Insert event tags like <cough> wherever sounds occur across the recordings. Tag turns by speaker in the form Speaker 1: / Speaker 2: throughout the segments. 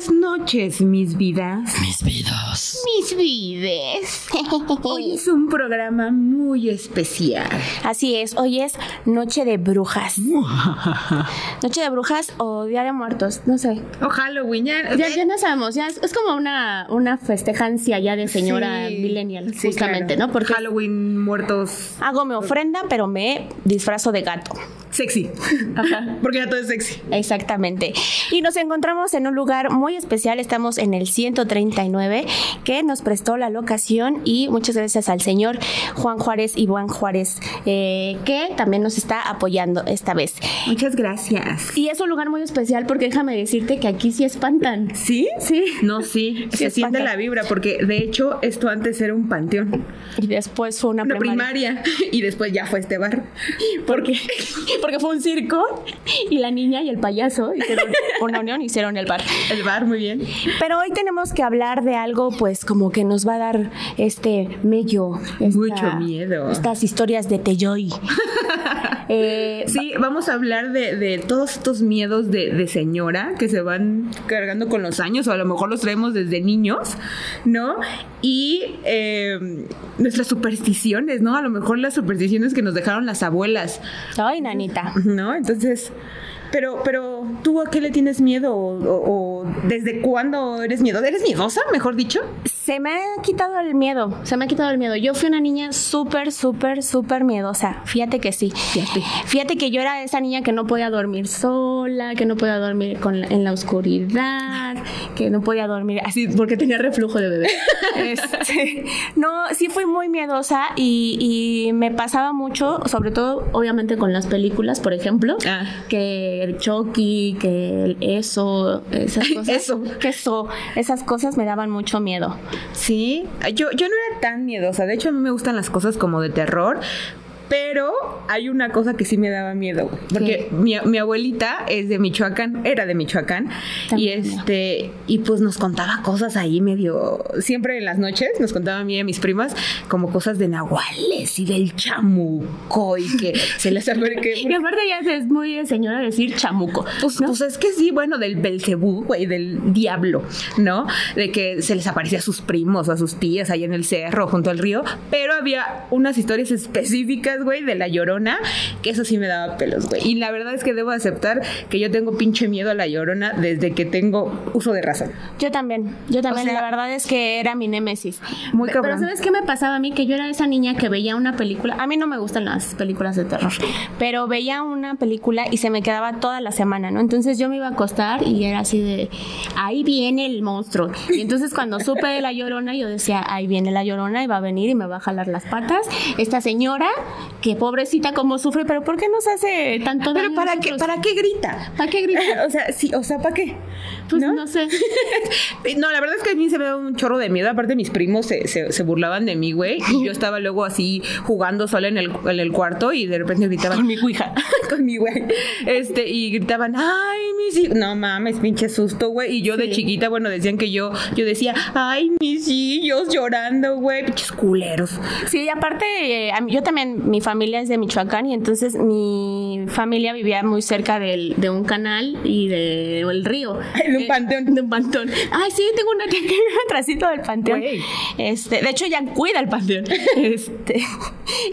Speaker 1: Buenas noches, mis vidas.
Speaker 2: Mis vidas.
Speaker 3: Mis vides. <laughs>
Speaker 1: Hoy es un programa muy especial.
Speaker 3: Así es, hoy es Noche de Brujas. <laughs> Noche de Brujas o Día de Muertos, no sé.
Speaker 1: O Halloween, ya.
Speaker 3: Ya, ya no sabemos, ya es, es como una, una festejancia ya de señora
Speaker 1: Sí,
Speaker 3: millennial,
Speaker 1: sí,
Speaker 3: justamente,
Speaker 1: claro.
Speaker 3: ¿no? Porque
Speaker 1: Halloween, muertos.
Speaker 3: hago mi ofrenda, pero me disfrazo de gato.
Speaker 1: Sexy. <laughs> Porque ya todo es sexy.
Speaker 3: Exactamente. Y nos encontramos en un lugar muy especial. Estamos en el 139 que nos prestó la locación y muchas gracias al señor Juan Juárez y Juan Juárez eh, que también nos está apoyando esta vez.
Speaker 1: Muchas gracias.
Speaker 3: Y es un lugar muy especial porque déjame decirte que aquí sí espantan.
Speaker 1: ¿Sí?
Speaker 3: Sí.
Speaker 1: No, sí.
Speaker 3: Sí,
Speaker 1: Se siente la vibra, porque de hecho esto antes era un panteón.
Speaker 3: Y después fue una,
Speaker 1: Una
Speaker 3: primaria.
Speaker 1: primaria. <laughs> Y después ya fue este bar.
Speaker 3: Porque, <laughs> porque fue un circo y la niña y el payaso hicieron <laughs> una unión y hicieron el bar.
Speaker 1: El bar, muy bien.
Speaker 3: Pero hoy tenemos que hablar de algo, pues, como que nos va a dar este mello. esta-
Speaker 1: Mucho miedo.
Speaker 3: Estas historias de Teyoy. <laughs> Eh,
Speaker 1: Sí, vamos a hablar de, de todos estos miedos de, de señora que se van cargando con los años o a lo mejor los traemos desde niños, ¿no? Y eh, nuestras supersticiones, ¿no? A lo mejor las supersticiones que nos dejaron las abuelas,
Speaker 3: Ay,
Speaker 1: ¿no? Entonces, pero, pero ¿tú a qué le tienes miedo? ¿O, o- o desde cuándo eres miedosa? ¿Eres miedosa, mejor dicho?
Speaker 3: Se me ha quitado el miedo, se me ha quitado el miedo. Yo fui una niña súper, súper, súper miedosa. Fíjate que sí.
Speaker 1: Fíjate.
Speaker 3: Fíjate que yo era esa niña que no podía dormir sola, que no podía dormir con la- en la oscuridad, que no podía dormir así porque tenía reflujo de bebé. <laughs> Este, no, sí fui muy miedosa y, y me pasaba mucho, sobre todo obviamente con las películas, por ejemplo,
Speaker 1: Ah.
Speaker 3: que el Chucky, que el eso, esas cosas.
Speaker 1: Eso. <laughs>
Speaker 3: Eso, esas cosas me daban mucho miedo.
Speaker 1: Sí, yo, yo no era tan miedosa. De hecho, a mí me gustan las cosas como de terror. Pero hay una cosa que sí me daba miedo, güey. porque mi, mi abuelita es de Michoacán, era de Michoacán,
Speaker 3: También
Speaker 1: y este, y pues nos contaba cosas ahí medio, siempre en las noches nos contaba a mí y a mis primas como cosas de nahuales y del chamuco y que se les <laughs> que
Speaker 3: Y aparte ya es muy de señora decir chamuco.
Speaker 1: pues, pues es que sí, bueno, del Belcebú, güey, del diablo, ¿no? De que se les aparecía a sus primos o a sus tías ahí en el cerro, junto al río, pero había unas historias específicas, güey, de la llorona, que eso sí me daba pelos, güey. Y la verdad es que debo aceptar que yo tengo pinche miedo a la llorona desde que tengo uso de razón.
Speaker 3: Yo también, yo también.
Speaker 1: O sea-
Speaker 3: la verdad es que era mi némesis.
Speaker 1: Muy cabrón.
Speaker 3: Pero ¿sabes qué me pasaba a mí? Que yo era esa niña que veía una película. A mí no me gustan las películas de terror, pero veía una película y se me quedaba toda la semana, ¿no? Entonces yo me iba a acostar y era así de, ahí viene el monstruo. Y entonces cuando supe de la llorona, yo decía, ahí viene la llorona y va a venir y me va a jalar las patas. Esta señora, que pobrecita como sufre, pero ¿por qué nos hace tanto daño
Speaker 1: Pero ¿para qué? ¿para qué grita?
Speaker 3: ¿Para qué grita? <laughs>
Speaker 1: O sea, sí, o sea, ¿para qué?
Speaker 3: Pues
Speaker 1: ¿No?
Speaker 3: no sé. <laughs>
Speaker 1: No, la verdad es que a mí se me da un chorro de miedo. Aparte, mis primos se, se, se burlaban de mí, güey. Y yo estaba luego así jugando sola en el, en el cuarto y de repente gritaban.
Speaker 3: Con mi cuija. <laughs>
Speaker 1: con mi güey. Este, y gritaban, ay, mis hijos. No mames, pinche susto, güey. Y yo de chiquita, bueno, decían que yo, yo decía, ay, mis hijos llorando, güey. Pinches culeros.
Speaker 3: Sí, y aparte, eh, a mí- yo también, mi familia es de Michoacán y entonces mi familia vivía muy cerca del, de un canal y de- del río.
Speaker 1: Ay, <laughs> de un
Speaker 3: Eh,
Speaker 1: panteón.
Speaker 3: De un panteón. Ay, sí, tengo una atrásito <laughs> del panteón. Este, de hecho, ella cuida el panteón. <laughs> Este,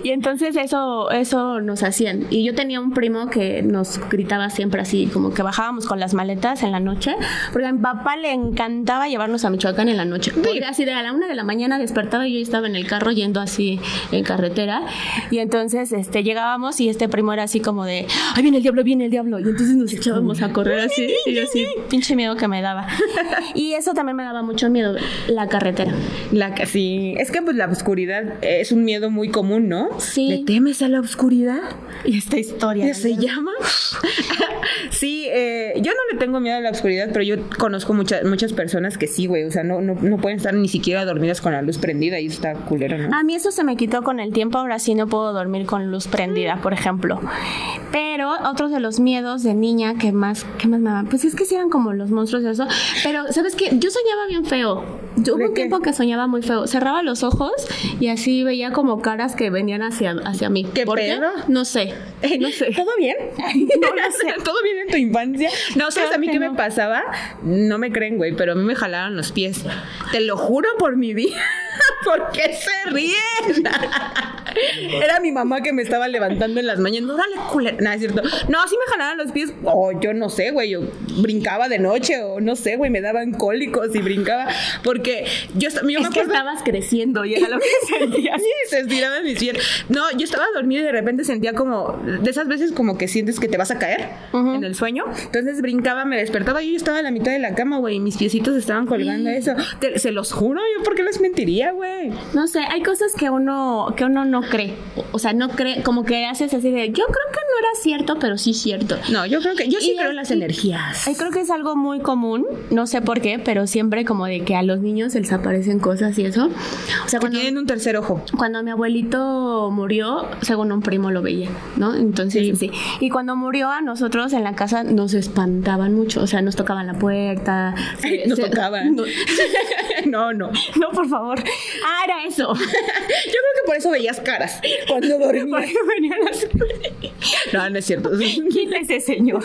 Speaker 3: y entonces eso, eso nos hacían. Y yo tenía un primo que nos gritaba siempre así, como que bajábamos con las maletas en la noche, porque a mi papá le encantaba llevarnos a Michoacán en la noche. Porque así de a la una de la mañana despertaba y yo estaba en el carro yendo así en carretera. Y entonces este, llegábamos y este primo era así como de, ay, viene el diablo, viene el diablo. Y entonces nos echábamos a correr así. <laughs> Y yo así, pinche miedo que me daba. Y eso también me daba mucho miedo, la carretera.
Speaker 1: La, que- sí, es que pues la oscuridad es un miedo muy común, ¿no?
Speaker 3: Sí.
Speaker 1: ¿Le temes a la oscuridad?
Speaker 3: Y esta historia.
Speaker 1: ¿Qué se llama? <laughs> sí, eh, yo no le tengo miedo a la oscuridad, pero yo conozco muchas muchas personas que sí, güey. O sea, no, no, no pueden estar ni siquiera dormidas con la luz prendida y está culero, ¿no?
Speaker 3: A mí eso se me quitó con el tiempo, ahora sí no puedo dormir con luz prendida, por ejemplo. Pero otros de los miedos de niña que más, que más me daban, pues es que sí eran como los monstruos y eso. Pero, ¿sabes qué? Yo soñaba bien feo. Yo hubo
Speaker 1: ¿De
Speaker 3: un
Speaker 1: qué?
Speaker 3: tiempo que soñaba muy feo. Cerraba los ojos y así veía como caras que venían hacia, hacia mí.
Speaker 1: ¿Qué
Speaker 3: ¿Por
Speaker 1: pedo?
Speaker 3: No sé. No sé.
Speaker 1: ¿Todo bien? <laughs>
Speaker 3: No lo sé. <laughs>
Speaker 1: ¿Todo bien en tu infancia? No, ¿sabes
Speaker 3: Creo
Speaker 1: a mí qué
Speaker 3: no.
Speaker 1: me pasaba? No me creen, güey, pero a mí me jalaron los pies. Te lo juro por mi vida. <laughs> ¿Por qué se ríen? <laughs> Era mi mamá que me estaba levantando en las mañanas. No, dale, culera. No, es cierto. No, sí me jalaban los pies. O yo no sé, güey. Yo brincaba de noche o no sé, güey. Me daban cólicos y brincaba. Porque yo, yo me
Speaker 3: Es que estabas creciendo y era lo que <laughs> sentías.
Speaker 1: Sí, se estiraban mis piernas. No, yo estaba dormida y de repente sentía como, de esas veces como que sientes que te vas a caer en el sueño. Entonces brincaba, me despertaba y yo estaba a la mitad de la cama, güey, y mis piecitos estaban colgando eso. Te- se los juro, yo, ¿por qué les mentiría, güey?
Speaker 3: No sé, hay cosas que uno que uno no cree. O- sea, no cree, como que haces así de, yo creo que no era cierto, pero sí cierto.
Speaker 1: No, yo creo que, yo sí
Speaker 3: Y
Speaker 1: creo en las energías.
Speaker 3: Creo que es algo muy común, no sé por qué, pero siempre como de que a los niños se les aparecen cosas y eso. O sea, cuando,
Speaker 1: tienen un tercer ojo.
Speaker 3: cuando mi abuelito murió, según un primo lo veía, ¿no? Entonces, sí. Y cuando murió a nosotros en la casa nos espantaban mucho, o sea, nos tocaban la puerta. se- se-
Speaker 1: tocaban.
Speaker 3: No, <laughs> <laughs>
Speaker 1: No, no. Yo <laughs>
Speaker 3: no, por favor. Ah, era eso. <laughs>
Speaker 1: creo que por eso veías caras cuando dormías. No, no es cierto.
Speaker 3: ¿Quién es ese señor?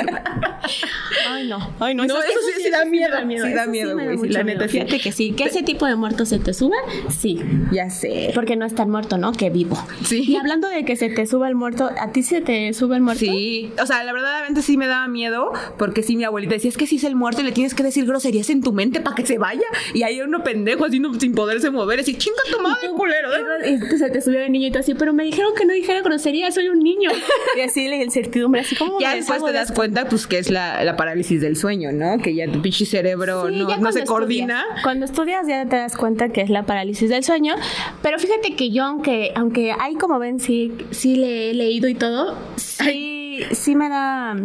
Speaker 3: Ay, no. Ay,
Speaker 1: No, eso sí- sí da miedo. Sí
Speaker 3: Eso
Speaker 1: miedo,
Speaker 3: me da
Speaker 1: güey, sí,
Speaker 3: mucho
Speaker 1: la neta,
Speaker 3: miedo.
Speaker 1: sí.
Speaker 3: Fíjate que sí. Que ese tipo de muertos se te suba, sí.
Speaker 1: Ya sé.
Speaker 3: Porque no es tan muerto, ¿no? Que vivo.
Speaker 1: Sí.
Speaker 3: Y hablando de que se te suba el muerto, ¿a ti se te sube el muerto?
Speaker 1: Sí, o sea, la verdaderamente sí me daba miedo, porque sí mi abuelita decía, es que si es el muerto y le tienes que decir groserías en tu mente para que se vaya, y ahí uno pendejo así no- sin poderse mover, así, chinga tu madre, culero. ¿eh?".
Speaker 3: Y se te subió el niñito así, pero me dijeron que no dijera grosería, soy un niño. <laughs> Y así la incertidumbre, así como
Speaker 1: Ya después te
Speaker 3: de
Speaker 1: das cuenta, pues, que es la, la parálisis del sueño, ¿no? Que ya tu pinche cerebro
Speaker 3: Sí,
Speaker 1: no, no se coordina.
Speaker 3: Cuando estudias ya te das cuenta que es la parálisis del sueño. Pero fíjate que yo, aunque, aunque hay como ven, sí, sí le he leído y todo, sí, sí me da.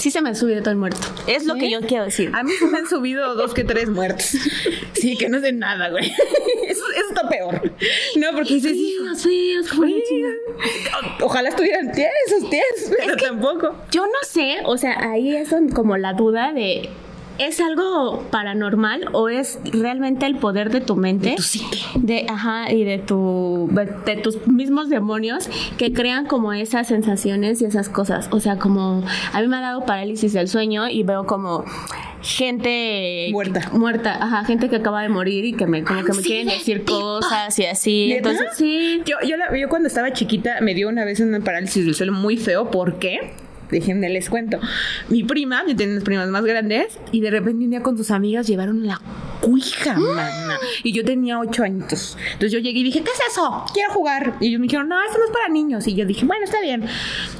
Speaker 3: Sí se me ha subido todo el muerto. Es lo
Speaker 1: ¿Sí?
Speaker 3: que yo quiero decir.
Speaker 1: A mí se me han subido dos que tres muertos. Sí, que no sé nada, güey. <laughs> Eso, eso está peor. No, porque dices, hijo,
Speaker 3: Dios mío, como la chingada.
Speaker 1: ojalá estuvieran tiesos, tiesos, pero tampoco.
Speaker 3: Yo no sé, o sea, ahí es como la duda de. ¿Es algo paranormal o es realmente el poder de tu mente?
Speaker 1: De tu psique.
Speaker 3: De, ajá, y de tu de tus mismos demonios que crean como esas sensaciones y esas cosas. O sea, como a mí me ha dado parálisis del sueño y veo como gente
Speaker 1: Muerta.
Speaker 3: muerta, ajá, gente que acaba de morir y que me como que me
Speaker 1: Sí,
Speaker 3: quieren
Speaker 1: de
Speaker 3: decir cosas y así. Entonces, sí.
Speaker 1: Yo, yo, la- yo cuando estaba chiquita me dio una vez una parálisis del suelo muy feo. ¿Por qué? Déjenme les cuento. Mi prima, yo tenía unas primas más grandes, y de repente un día con sus amigas llevaron la cuija, mana. Y yo tenía ocho añitos. Entonces yo llegué y dije, ¿qué es eso? Quiero jugar. Y ellos me dijeron, no, esto no es para niños. Y yo dije, bueno, está bien.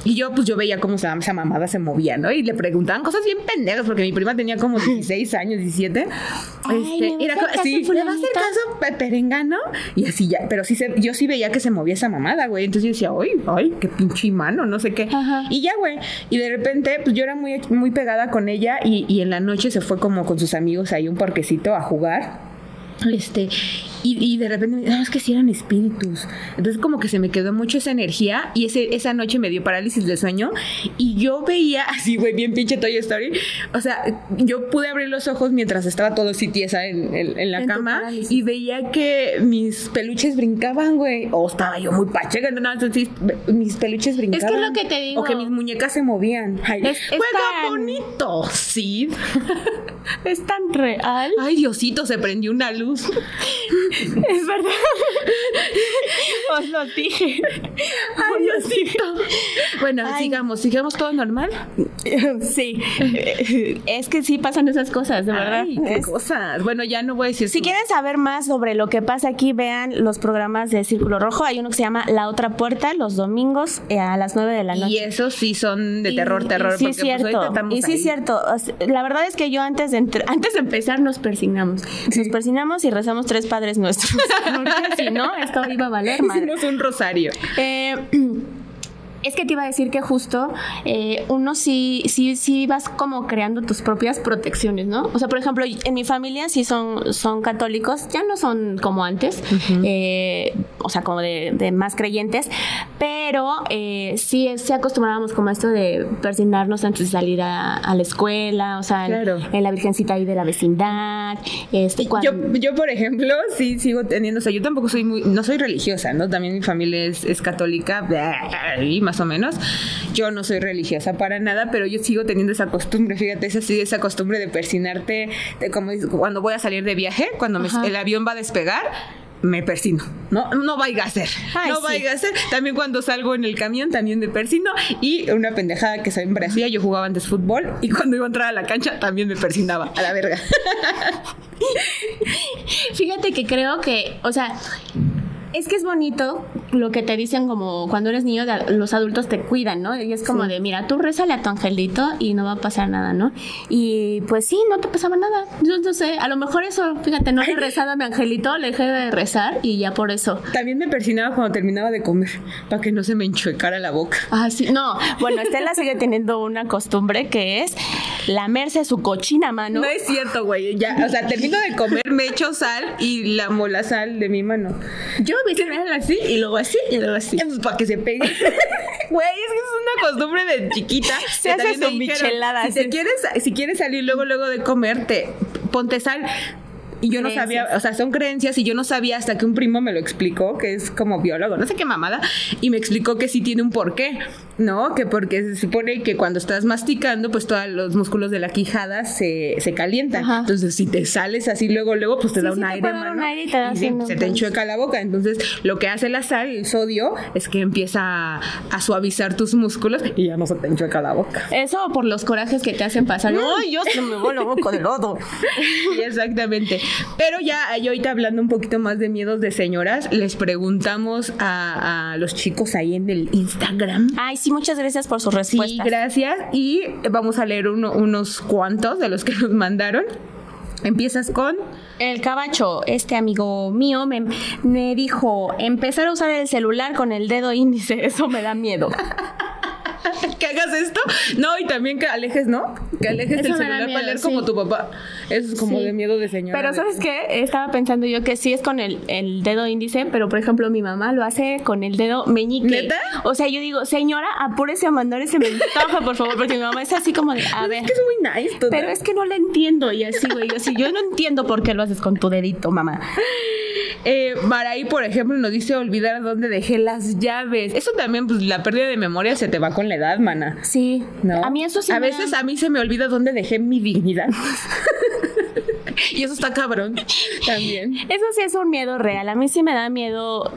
Speaker 1: Y yo, pues yo veía cómo esa, esa mamada se movía, ¿no? Y le preguntaban cosas bien pendejas, porque mi prima tenía como 16 años, 17.
Speaker 3: Ay,
Speaker 1: Este,
Speaker 3: ¿le
Speaker 1: era
Speaker 3: va a
Speaker 1: co-
Speaker 3: hacer
Speaker 1: sí,
Speaker 3: caso,
Speaker 1: le va a hacer caso pe- perengano y así ya, pero sí se, yo sí veía que se movía esa mamada, güey. Entonces yo decía, ay, ay, qué pinche mano, no sé qué.
Speaker 3: Ajá.
Speaker 1: Y ya, güey. Y de repente, pues yo era muy, muy pegada con ella y, y en la noche se fue como con sus amigos ahí un parquecito a jugar. Este, y, y de repente me no, es que sí eran espíritus. Entonces, como que se me quedó mucho esa energía y ese, esa noche me dio parálisis de sueño. Y yo veía, <laughs> así, güey, bien pinche Toy Story. O sea, yo pude abrir los ojos mientras estaba todo así tiesa en, en- en la
Speaker 3: En
Speaker 1: cama y veía que mis peluches brincaban, güey. O estaba yo muy pacheca. No, entonces mis peluches brincaban.
Speaker 3: lo que te digo.
Speaker 1: O que mis muñecas se movían. Ay,
Speaker 3: Es- es tan-
Speaker 1: bonito, sí. <laughs>
Speaker 3: Es tan real.
Speaker 1: Ay, Diosito, se prendió una luz. <laughs>
Speaker 3: Es verdad. <laughs> Os lo dije.
Speaker 1: Ay, Diosito. Bueno,
Speaker 3: Ay.
Speaker 1: sigamos, sigamos todo normal. <laughs>
Speaker 3: Sí. Es que sí pasan esas cosas, de verdad.
Speaker 1: Ay, qué
Speaker 3: Es-
Speaker 1: cosas. Bueno, ya no voy a decir.
Speaker 3: Si quieren saber más sobre lo que pasa aquí, vean los programas de Círculo Rojo. Hay uno que se llama La Otra Puerta, los domingos eh, a las 9 de la noche.
Speaker 1: Y esos sí son de terror,
Speaker 3: Y-
Speaker 1: terror.
Speaker 3: y sí,
Speaker 1: porque, pues,
Speaker 3: cierto.
Speaker 1: estamos
Speaker 3: y sí,
Speaker 1: ahí.
Speaker 3: cierto. O sea, La verdad es que yo antes de, <laughs> antes de empezar nos persignamos. Nos persignamos y rezamos tres padres nuestros. Porque si no, esto iba a valer <laughs> madre.
Speaker 1: Hicimos un rosario.
Speaker 3: Eh, <clears throat> Es que te iba a decir que justo eh, uno sí, sí, sí vas como creando tus propias protecciones, ¿no? O sea, por ejemplo, en mi familia sí son, son católicos, ya no son como antes, eh, o sea, como de, de más creyentes, pero eh, sí, sí acostumbrábamos como a esto de persignarnos antes de salir a, a la escuela, o sea,
Speaker 1: Claro.
Speaker 3: en, en la virgencita ahí de la vecindad, este, cuando-
Speaker 1: Yo, yo, por ejemplo, sí sigo teniendo, o sea, yo tampoco soy muy, no soy religiosa, ¿no? También mi familia es, es católica, y más o menos. Yo no soy religiosa para nada, pero yo sigo teniendo esa costumbre, fíjate, esa, sí, esa costumbre de persinarte, de como cuando voy a salir de viaje, cuando me- el avión va a despegar. Me persino, ¿no? No vaya a ser.
Speaker 3: Ay,
Speaker 1: no
Speaker 3: sí.
Speaker 1: vaya a ser. También cuando salgo en el camión, también me persino. Y una pendejada que siempre hacía, yo jugaba antes fútbol y cuando iba a entrar a la cancha también me persinaba. A la verga. <laughs>
Speaker 3: Fíjate que creo que, o sea, es que es bonito lo que te dicen como cuando eres niño, de- los adultos te cuidan, ¿no? Y es como
Speaker 1: Sí.
Speaker 3: de, mira, tú rézale a tu angelito y no va a pasar nada, ¿no? Y pues sí, no te pasaba nada. Yo no sé, a lo mejor eso, fíjate, no le he rezado a mi angelito, le dejé de rezar y ya por eso.
Speaker 1: También me persinaba cuando terminaba de comer, para que no se me enchuecara la boca.
Speaker 3: Ah, sí, no. Bueno, Estela sigue teniendo una costumbre que es lamerse su cochina mano.
Speaker 1: No es cierto, güey. Ya, o sea, termino de comer, me echo sal y lamo la sal de mi mano.
Speaker 3: Yo me hice así y luego así y luego así.
Speaker 1: para que se pegue. <laughs> Güey, es que es una costumbre de chiquita. <laughs>
Speaker 3: Se hace su michelada,
Speaker 1: Si, te quieres, si quieres salir luego, luego de comer, te ponte sal. Y yo no sabía, o sea, son creencias y yo no sabía hasta que un primo me lo explicó, que es como biólogo, no sé qué mamada, y me explicó que sí tiene un porqué, ¿no? Que porque se supone que cuando estás masticando, pues todos los músculos de la quijada se, se calientan.
Speaker 3: Ajá.
Speaker 1: Entonces, si te sales así luego, luego, pues te
Speaker 3: Sí,
Speaker 1: da
Speaker 3: sí
Speaker 1: un
Speaker 3: te
Speaker 1: aire,
Speaker 3: puede dar un
Speaker 1: mano,
Speaker 3: aire y te da
Speaker 1: y se-
Speaker 3: ¿no?
Speaker 1: se te enchueca la boca. Entonces, lo que hace la sal, el sodio, es que empieza a, a suavizar tus músculos y ya no se te enchueca la boca.
Speaker 3: Eso por los corajes que te hacen pasar. ¡Ay, yo se me vuelvo loco de lodo! <laughs>
Speaker 1: Sí, exactamente. Pero ya yo ahorita hablando un poquito más de miedos de señoras, les preguntamos a, a los chicos ahí en el Instagram.
Speaker 3: Ay, sí, muchas gracias por sus
Speaker 1: Sí,
Speaker 3: respuestas.
Speaker 1: gracias. Y vamos a leer uno- unos cuantos de los que nos mandaron. Empiezas con.
Speaker 3: El cabacho, este amigo mío, me, me dijo, empezar a usar el celular con el dedo índice, eso me da miedo. <laughs> <laughs>
Speaker 1: que hagas esto. No, y también que alejes, ¿no? Que alejes
Speaker 3: Eso
Speaker 1: el celular
Speaker 3: miedo,
Speaker 1: para leer
Speaker 3: sí.
Speaker 1: como tu papá. Eso es como
Speaker 3: Sí.
Speaker 1: de miedo de señora.
Speaker 3: Pero
Speaker 1: de-
Speaker 3: ¿sabes qué? Estaba pensando yo que sí es con el, el dedo índice, pero por ejemplo mi mamá lo hace con el dedo meñique.
Speaker 1: ¿Neta?
Speaker 3: O sea, yo digo, señora, apúrese a mandar ese mensaje, por favor, porque mi mamá es así como de, a ver.
Speaker 1: Es que es muy nice. total.
Speaker 3: Pero es que no le entiendo y así, güey, yo así, yo no entiendo por qué lo haces con tu dedito, mamá.
Speaker 1: Eh, Maraí, por ejemplo, nos dice olvidar dónde dejé las llaves. Eso también, pues la pérdida de memoria se te va con la edad, mana.
Speaker 3: Sí.
Speaker 1: ¿No?
Speaker 3: A mí eso sí
Speaker 1: A
Speaker 3: me
Speaker 1: veces
Speaker 3: da-
Speaker 1: a mí se me olvida dónde dejé mi dignidad. <laughs> <laughs> y eso está cabrón también.
Speaker 3: Eso sí es un miedo real. A mí sí me da miedo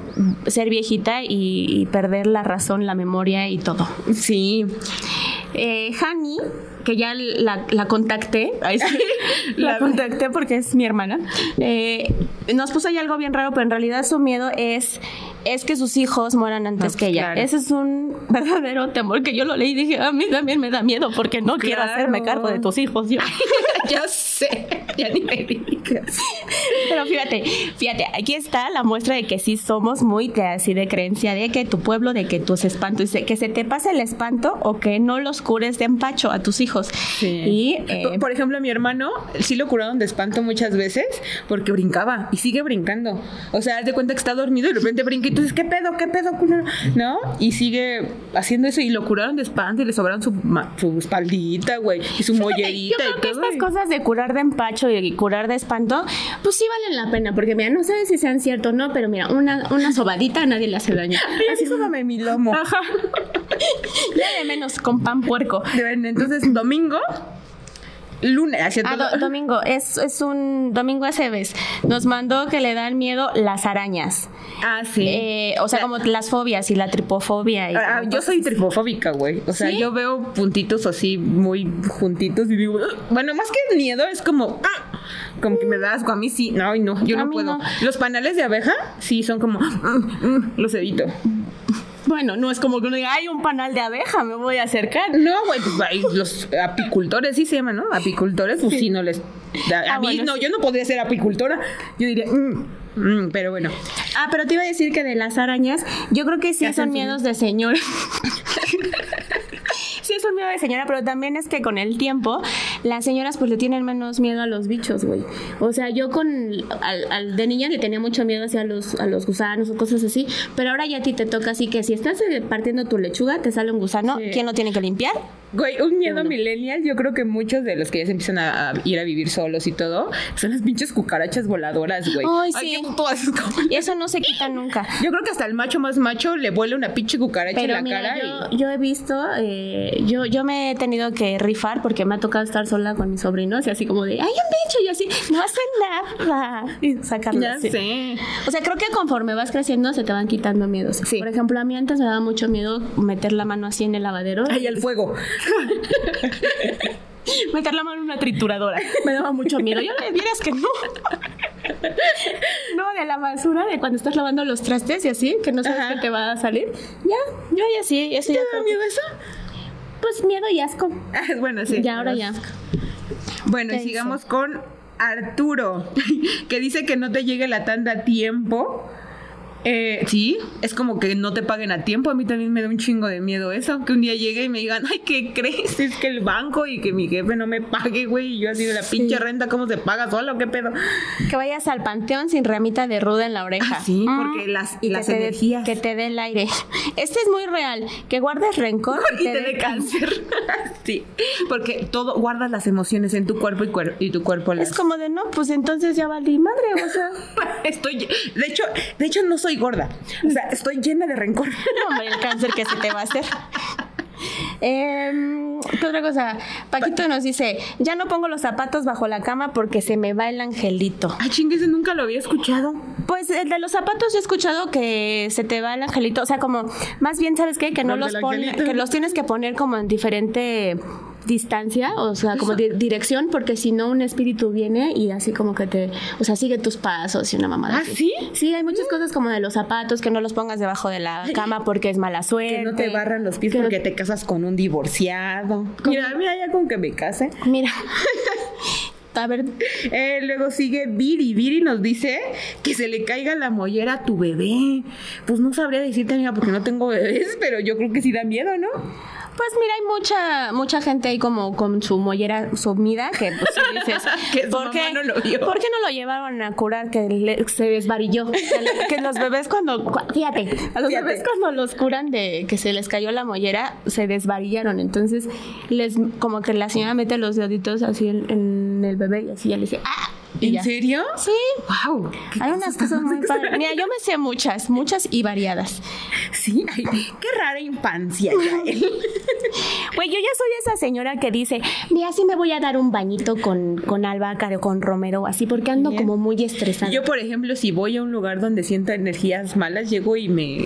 Speaker 3: ser viejita y, y perder la razón, la memoria y todo.
Speaker 1: Sí.
Speaker 3: Eh, Hani, que ya la, la contacté, ahí sí, <laughs> la,
Speaker 1: La-
Speaker 3: contacté porque es mi hermana, eh, nos puso ahí algo bien raro, pero en realidad su miedo es, es que sus hijos mueran antes
Speaker 1: No,
Speaker 3: que ella.
Speaker 1: claro.
Speaker 3: Ese es un <laughs> verdadero temor que yo lo leí y dije, a mí también me da miedo porque no quiero
Speaker 1: Claro.
Speaker 3: hacerme cargo de tus hijos. yo". <laughs> <laughs>
Speaker 1: ya sé. Ya ni me digas.
Speaker 3: Pero fíjate, fíjate, aquí está la muestra de que sí somos muy de, así de creencia de que tu pueblo, de que tus espantos, que se te pase el espanto o que no los cures de empacho a tus hijos. Y eh,
Speaker 1: Por- Por ejemplo, a mi hermano sí lo curaron de espanto muchas veces porque brincaba y sigue brincando. O sea, haz de cuenta que está dormido y de repente brinca y dices, ¿qué pedo? ¿Qué pedo? culero?" ¿No? Y sigue haciendo eso y lo curaron de espanto y le sobraron su, su espaldita, güey, y su
Speaker 3: yo
Speaker 1: mollerita
Speaker 3: creo
Speaker 1: y
Speaker 3: que
Speaker 1: todo.
Speaker 3: estas cosas de curar de empacho y curar de espanto, pues sí valen la pena, porque mira, no sé si sean cierto o no, pero mira, una, una sobadita a nadie le hace daño. <laughs>
Speaker 1: Así sóbame mi lomo.
Speaker 3: Ajá. <laughs> Ya de menos con pan puerco.
Speaker 1: Bueno, Entonces, domingo, lunes, hacia
Speaker 3: Ah, do- domingo, es, es un domingo Aceves. Nos mandó que le dan miedo las arañas.
Speaker 1: Ah, sí.
Speaker 3: Eh, o sea, como las fobias y la tripofobia. Y
Speaker 1: Ah, yo soy tripofóbica, güey. O sea,
Speaker 3: ¿Sí?
Speaker 1: yo veo puntitos así muy juntitos y digo, "Ugh". bueno, más que miedo es como, "Ah", como que me da asco. A mí sí, no, no, yo no puedo.
Speaker 3: no.
Speaker 1: Los panales de abeja sí son como, "Mm, mm", los evito.
Speaker 3: Bueno, no es como que uno diga, hay un panal de abeja, me voy a acercar.
Speaker 1: No, güey, pues, los apicultores sí se llaman, ¿no? Apicultores, pues sí, no les. A, a
Speaker 3: Ah,
Speaker 1: mí
Speaker 3: bueno,
Speaker 1: no,
Speaker 3: sí.
Speaker 1: yo no podría ser apicultora. Yo diría, "Mm, mm", pero bueno.
Speaker 3: Ah, pero te iba a decir que de las arañas, yo creo que sí son miedos de señor. <laughs> miedo de señora, pero también es que con el tiempo las señoras pues le tienen menos miedo a los bichos, güey. O sea, yo con al, al- de niña le tenía mucho miedo hacia los a los gusanos o cosas así, pero ahora ya a ti te toca así que si estás eh, partiendo tu lechuga te sale un gusano,
Speaker 1: Sí.
Speaker 3: ¿quién lo tiene que limpiar?
Speaker 1: Güey, un miedo
Speaker 3: Bueno.
Speaker 1: millennial, yo creo que muchos de los que ya se empiezan a, a ir a vivir solos y todo, son las pinches cucarachas voladoras, güey.
Speaker 3: Ay, sí. Y eso no se quita nunca.
Speaker 1: Yo creo que hasta el macho más macho le vuela una pinche cucaracha
Speaker 3: Pero
Speaker 1: en la
Speaker 3: mira,
Speaker 1: cara
Speaker 3: yo, yo he visto, eh, yo, yo me he tenido que rifar porque me ha tocado estar sola con mis sobrinos y así como de, hay un bicho y así, no hace nada. Y
Speaker 1: y
Speaker 3: sacarlo
Speaker 1: ya
Speaker 3: así.
Speaker 1: sé.
Speaker 3: O sea, creo que conforme vas creciendo se te van quitando miedos.
Speaker 1: Sí.
Speaker 3: Por ejemplo, a mí antes me daba mucho miedo meter la mano así en el lavadero.
Speaker 1: Ay, al fuego.
Speaker 3: Meter la mano en una trituradora. Me daba mucho miedo. Yo le vieras que no. No, de la basura, de cuando estás lavando los trastes y así, que no sabes
Speaker 1: Ajá.
Speaker 3: qué te va a salir. Ya, yo ya sí, eso
Speaker 1: ¿Te
Speaker 3: ya
Speaker 1: da miedo
Speaker 3: que-
Speaker 1: eso?
Speaker 3: Pues miedo y asco.
Speaker 1: Ah, bueno, sí.
Speaker 3: Ya, ahora ya.
Speaker 1: Bueno, y
Speaker 3: ¿Qué
Speaker 1: sigamos con Arturo, que dice que no te llegue la tanda a tiempo. Eh, sí, es como que no te paguen a tiempo. A mí también me da un chingo de miedo eso. Que un día llegue y me digan, ay, ¿qué crees? Es que el banco y que mi jefe no me pague, güey. Y yo así de la
Speaker 3: Sí.
Speaker 1: pinche renta, ¿cómo se paga solo? ¿Qué pedo?
Speaker 3: Que vayas al panteón sin ramita de ruda en la oreja.
Speaker 1: Ah, sí,
Speaker 3: Mm,
Speaker 1: porque las-
Speaker 3: y
Speaker 1: las
Speaker 3: que te
Speaker 1: energías.
Speaker 3: que te dé el aire. Este es muy real. Que guardes rencor <laughs>
Speaker 1: Y te dé cáncer. <laughs> sí, porque todo, guardas las emociones en tu cuerpo y, cuer- y tu cuerpo las...
Speaker 3: Es como de no, pues entonces ya valí madre, o sea. <laughs>
Speaker 1: Estoy, de hecho, de hecho no soy gorda. O sea, estoy llena de rencor.
Speaker 3: No, hombre, el cáncer que se te va a hacer. Em, ¿Qué otra cosa? Paquito nos dice, ya no pongo los zapatos bajo la cama porque se me va el angelito.
Speaker 1: Ay, chingue, ese nunca lo había escuchado.
Speaker 3: Pues el de los zapatos yo he escuchado que se te va el angelito, o sea, como más bien, ¿sabes qué? Que no
Speaker 1: ¿El
Speaker 3: los pones, que los tienes que poner como en diferente distancia, o sea, como di- dirección, porque si no un espíritu viene y así como que te, o sea, sigue tus pasos y una mamada.
Speaker 1: ¿Ah,
Speaker 3: así.
Speaker 1: sí?
Speaker 3: Sí, hay muchas cosas como de los zapatos, que no los pongas debajo de la cama porque es mala suerte.
Speaker 1: Que no te barran los pies
Speaker 3: Que no-
Speaker 1: porque te casas con un divorciado. Mira, mira, ya con que me case.
Speaker 3: Mira. <laughs> A ver,
Speaker 1: Eh, luego sigue Viri. Viri nos dice que se le caiga la mollera a tu bebé. Pues no sabría decirte, amiga, porque no tengo bebés, <laughs> pero yo creo que sí da miedo, ¿no?
Speaker 3: Pues mira, hay mucha mucha gente ahí como con su mollera sumida que pues sí dices, <laughs>
Speaker 1: Que
Speaker 3: ¿por qué
Speaker 1: no lo vio.
Speaker 3: ¿Por qué no lo llevaron a curar que le- se desvarilló? <laughs> Que, los bebés cuando cu- fíjate, a los
Speaker 1: Fíjate.
Speaker 3: bebés cuando los curan de que se les cayó la mollera se desvarillaron, entonces les como que la señora mete los deditos así en, en el bebé y así ya le dice, "Ah",
Speaker 1: ¿En serio?
Speaker 3: Sí.
Speaker 1: ¡Wow!
Speaker 3: Hay unas cosas muy padres. Mira, yo me sé muchas, muchas y variadas.
Speaker 1: Sí, ay, qué rara infancia, Yael. <laughs>
Speaker 3: Güey, yo ya soy esa señora que dice, mira, sí me voy a dar un bañito con, con albahaca o con romero así, porque ando
Speaker 1: Bien.
Speaker 3: como muy estresada.
Speaker 1: Yo, por ejemplo, si voy a un lugar donde siento energías malas, llego y me.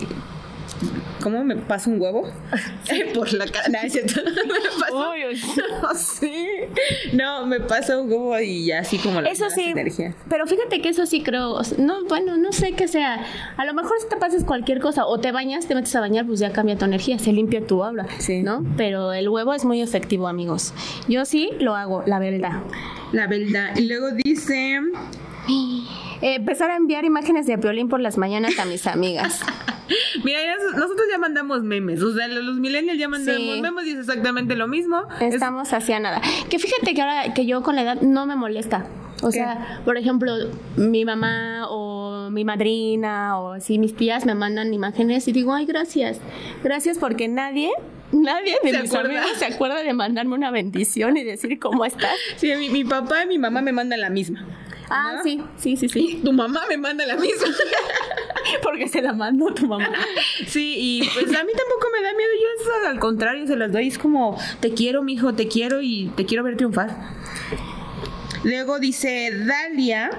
Speaker 1: ¿Cómo me paso un huevo? <laughs> Por la cara. No, es cierto. <laughs> me paso.
Speaker 3: Uy,
Speaker 1: No, sí. No, me paso un huevo y ya así como las
Speaker 3: Eso sí,
Speaker 1: energías.
Speaker 3: pero fíjate que eso sí creo, o sea, no, bueno, no sé qué sea. A lo mejor si te pases cualquier cosa o te bañas, te metes a bañar, pues ya cambia tu energía, se limpia tu aura,
Speaker 1: Sí.
Speaker 3: ¿no? Pero el huevo es muy efectivo, amigos. Yo sí lo hago, la verdad.
Speaker 1: La verdad. Y luego dice.
Speaker 3: Eh, empezar a enviar imágenes de violín por las mañanas a mis amigas. <laughs>
Speaker 1: Mira, nosotros ya mandamos memes. O sea, los millennials ya mandamos
Speaker 3: Sí.
Speaker 1: memes y es exactamente lo mismo. Es-
Speaker 3: Estamos hacia nada. Que fíjate que ahora que yo con la edad no me molesta. O
Speaker 1: ¿Qué?
Speaker 3: sea, por ejemplo, mi mamá o mi madrina o así mis tías me mandan imágenes y digo, ay, gracias. Gracias porque nadie, nadie de
Speaker 1: Se
Speaker 3: mis
Speaker 1: acuerda.
Speaker 3: amigos se acuerda de mandarme una bendición y decir cómo estás.
Speaker 1: Sí, mi, mi papá y mi mamá me mandan la misma.
Speaker 3: Ah,
Speaker 1: ¿No?
Speaker 3: sí, sí, sí, sí.
Speaker 1: Tu mamá me manda la misma. <laughs>
Speaker 3: Porque se la mandó tu mamá.
Speaker 1: Sí, y pues a mí tampoco me da miedo. Yo eso al contrario se las doy. Es como, te quiero, mijo, te quiero y te quiero ver triunfar. Luego dice Dalia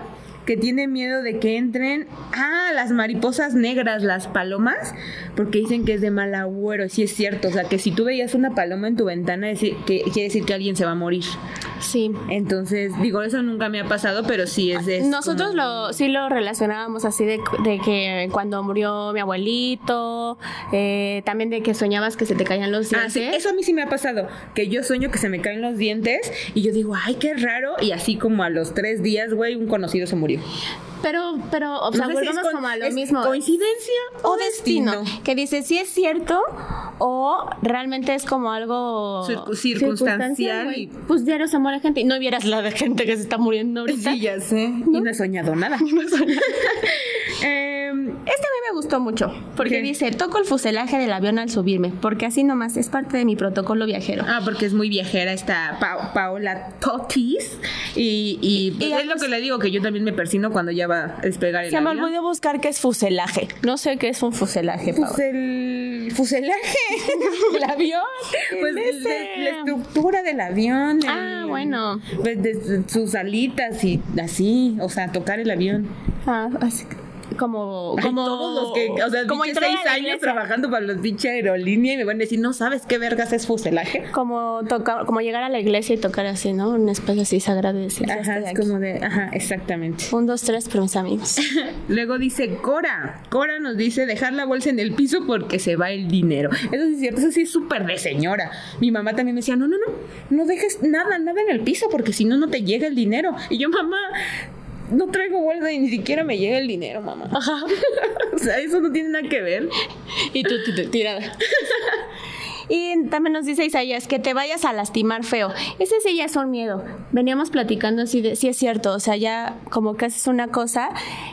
Speaker 1: que tiene miedo de que entren, ah, las mariposas negras, las palomas, porque dicen que es de mal agüero. Sí es cierto, o sea, que si tú veías una paloma en tu ventana, decir, que, quiere decir que alguien se va a morir.
Speaker 3: Sí.
Speaker 1: Entonces, digo, eso nunca me ha pasado, pero sí es... es
Speaker 3: Nosotros
Speaker 1: como-
Speaker 3: lo, sí lo relacionábamos así de, de que cuando murió mi abuelito, eh, también de que soñabas que se te caían los
Speaker 1: Ah,
Speaker 3: dientes.
Speaker 1: sí, eso a mí sí me ha pasado, que yo sueño que se me caen los dientes y yo digo, ay, qué raro, y así como a los tres días, güey, un conocido se murió. 嗯。
Speaker 3: Pero, pero, o sea,
Speaker 1: No sé
Speaker 3: volvemos como a lo mismo.
Speaker 1: ¿Coincidencia o,
Speaker 3: o destino,
Speaker 1: destino?
Speaker 3: que dice si es cierto o realmente es como algo
Speaker 1: Circu- circunstancial y-
Speaker 3: pues diario se muere gente y no vieras la de gente que se está muriendo ahorita.
Speaker 1: Sí, ya sé. <laughs> Y no he soñado nada.
Speaker 3: Em, este a mí me gustó mucho porque
Speaker 1: ¿Qué?
Speaker 3: dice toco el fuselaje del avión al subirme porque así nomás es parte de mi protocolo viajero.
Speaker 1: Ah, porque es muy viajera esta Pa- Paola Totis. Y, y, pues,
Speaker 3: Y
Speaker 1: es lo que le digo, que yo también me persino cuando ya va a despegar el
Speaker 3: Se me
Speaker 1: avión.
Speaker 3: olvidó buscar qué es fuselaje. No sé qué es un fuselaje, Paola.
Speaker 1: Pues el fuselaje. <laughs>
Speaker 3: el avión.
Speaker 1: Pues
Speaker 3: el
Speaker 1: de- la estructura del avión.
Speaker 3: Ah,
Speaker 1: el-
Speaker 3: bueno.
Speaker 1: pues, de sus alitas y así, o sea, tocar el avión.
Speaker 3: Ah, así como,
Speaker 1: Ay,
Speaker 3: como
Speaker 1: todos los que, o sea,
Speaker 3: como
Speaker 1: seis años trabajando para los pinche aerolínea y me van a decir, no sabes qué vergas es fuselaje.
Speaker 3: como tocar, como llegar a la iglesia y tocar así, ¿no? Una especie así decir, ya
Speaker 1: Ajá, es como de, ajá, exactamente.
Speaker 3: Un, dos, tres, pero mis amigos. <laughs>
Speaker 1: Luego dice Cora. Cora nos dice dejar la bolsa en el piso porque se va el dinero. Eso sí es cierto, eso sí es súper de señora. Mi mamá también me decía, no, no, no, no dejes nada, nada en el piso porque si no, no te llega el dinero. Y yo, mamá, no traigo bolsa y ni siquiera me llega el dinero, mamá.
Speaker 3: Ajá. <laughs>
Speaker 1: o sea, eso no tiene nada que ver.
Speaker 3: Y tú ti- ti- tirada. <laughs> Y también nos dice Isaías que te vayas a lastimar feo. Ese sí ya es un miedo. Veníamos platicando así de, sí es cierto, o sea, ya como que haces una cosa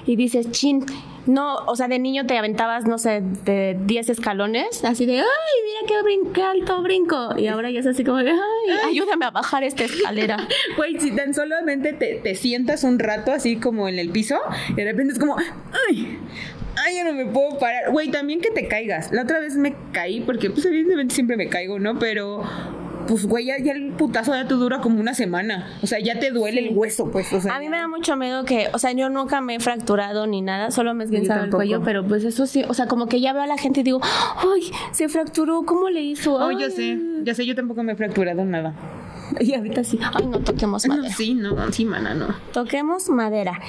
Speaker 3: y dices, chin, no, o sea, de niño te aventabas, no sé, de 10 escalones, así de, ay, mira qué, alto brinco. Y ahora ya es así como de, ay, ayúdame a bajar esta escalera. <laughs>
Speaker 1: Güey, si tan solamente te, te sientas un rato así como en el piso, y de repente es como, ay, ay, ya no me puedo parar. Güey, también que te caigas. La otra vez me caí, porque pues evidentemente siempre me caigo, ¿no? Pero, pues, güey, ya, ya el putazo ya te dura como una semana. O sea, ya te duele
Speaker 3: Sí.
Speaker 1: el hueso, pues. O sea,
Speaker 3: A mí me da mucho miedo que, o sea, yo nunca me he fracturado ni nada, solo me he esguinzado el cuello, pero pues eso sí, o sea, como que ya veo a la gente y digo, ay, se fracturó, ¿cómo le hizo?
Speaker 1: Oh,
Speaker 3: Ay".
Speaker 1: yo sé, ya sé, yo tampoco me he fracturado nada. <laughs>
Speaker 3: Y ahorita sí, ay, no toquemos madera.
Speaker 1: Sí, no, sí, mana, no.
Speaker 3: Toquemos madera.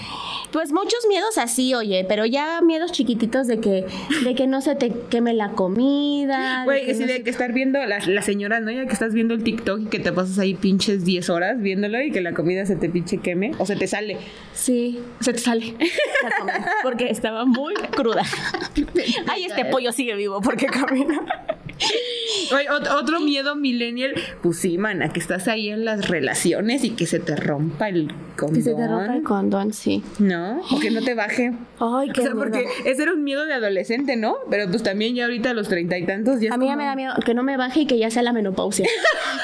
Speaker 3: Pues muchos miedos así, oye, pero ya miedos chiquititos de que, de que no se te queme la comida. de
Speaker 1: Güey,
Speaker 3: que
Speaker 1: sí,
Speaker 3: no
Speaker 1: de
Speaker 3: se-
Speaker 1: que estar viendo la, la señora, ¿no? Ya que estás viendo el TikTok y que te pasas ahí pinches 10 horas viéndolo y que la comida se te pinche queme o se te sale.
Speaker 3: Sí, se te sale la comida, porque estaba muy cruda. <laughs> Ay, este pollo sigue vivo porque camina.
Speaker 1: Oye, ot- otro miedo millennial, pues sí, mana, que estás ahí en las relaciones y que se te rompa el condón.
Speaker 3: Que se te rompa el condón, sí.
Speaker 1: ¿No? O que no te baje.
Speaker 3: Ay, qué
Speaker 1: o sea, porque
Speaker 3: miedo.
Speaker 1: ese era un miedo de adolescente, ¿no? Pero pues también ya ahorita a los treinta y tantos ya
Speaker 3: A mí ya me da miedo que no me baje y que ya sea la menopausia. <laughs>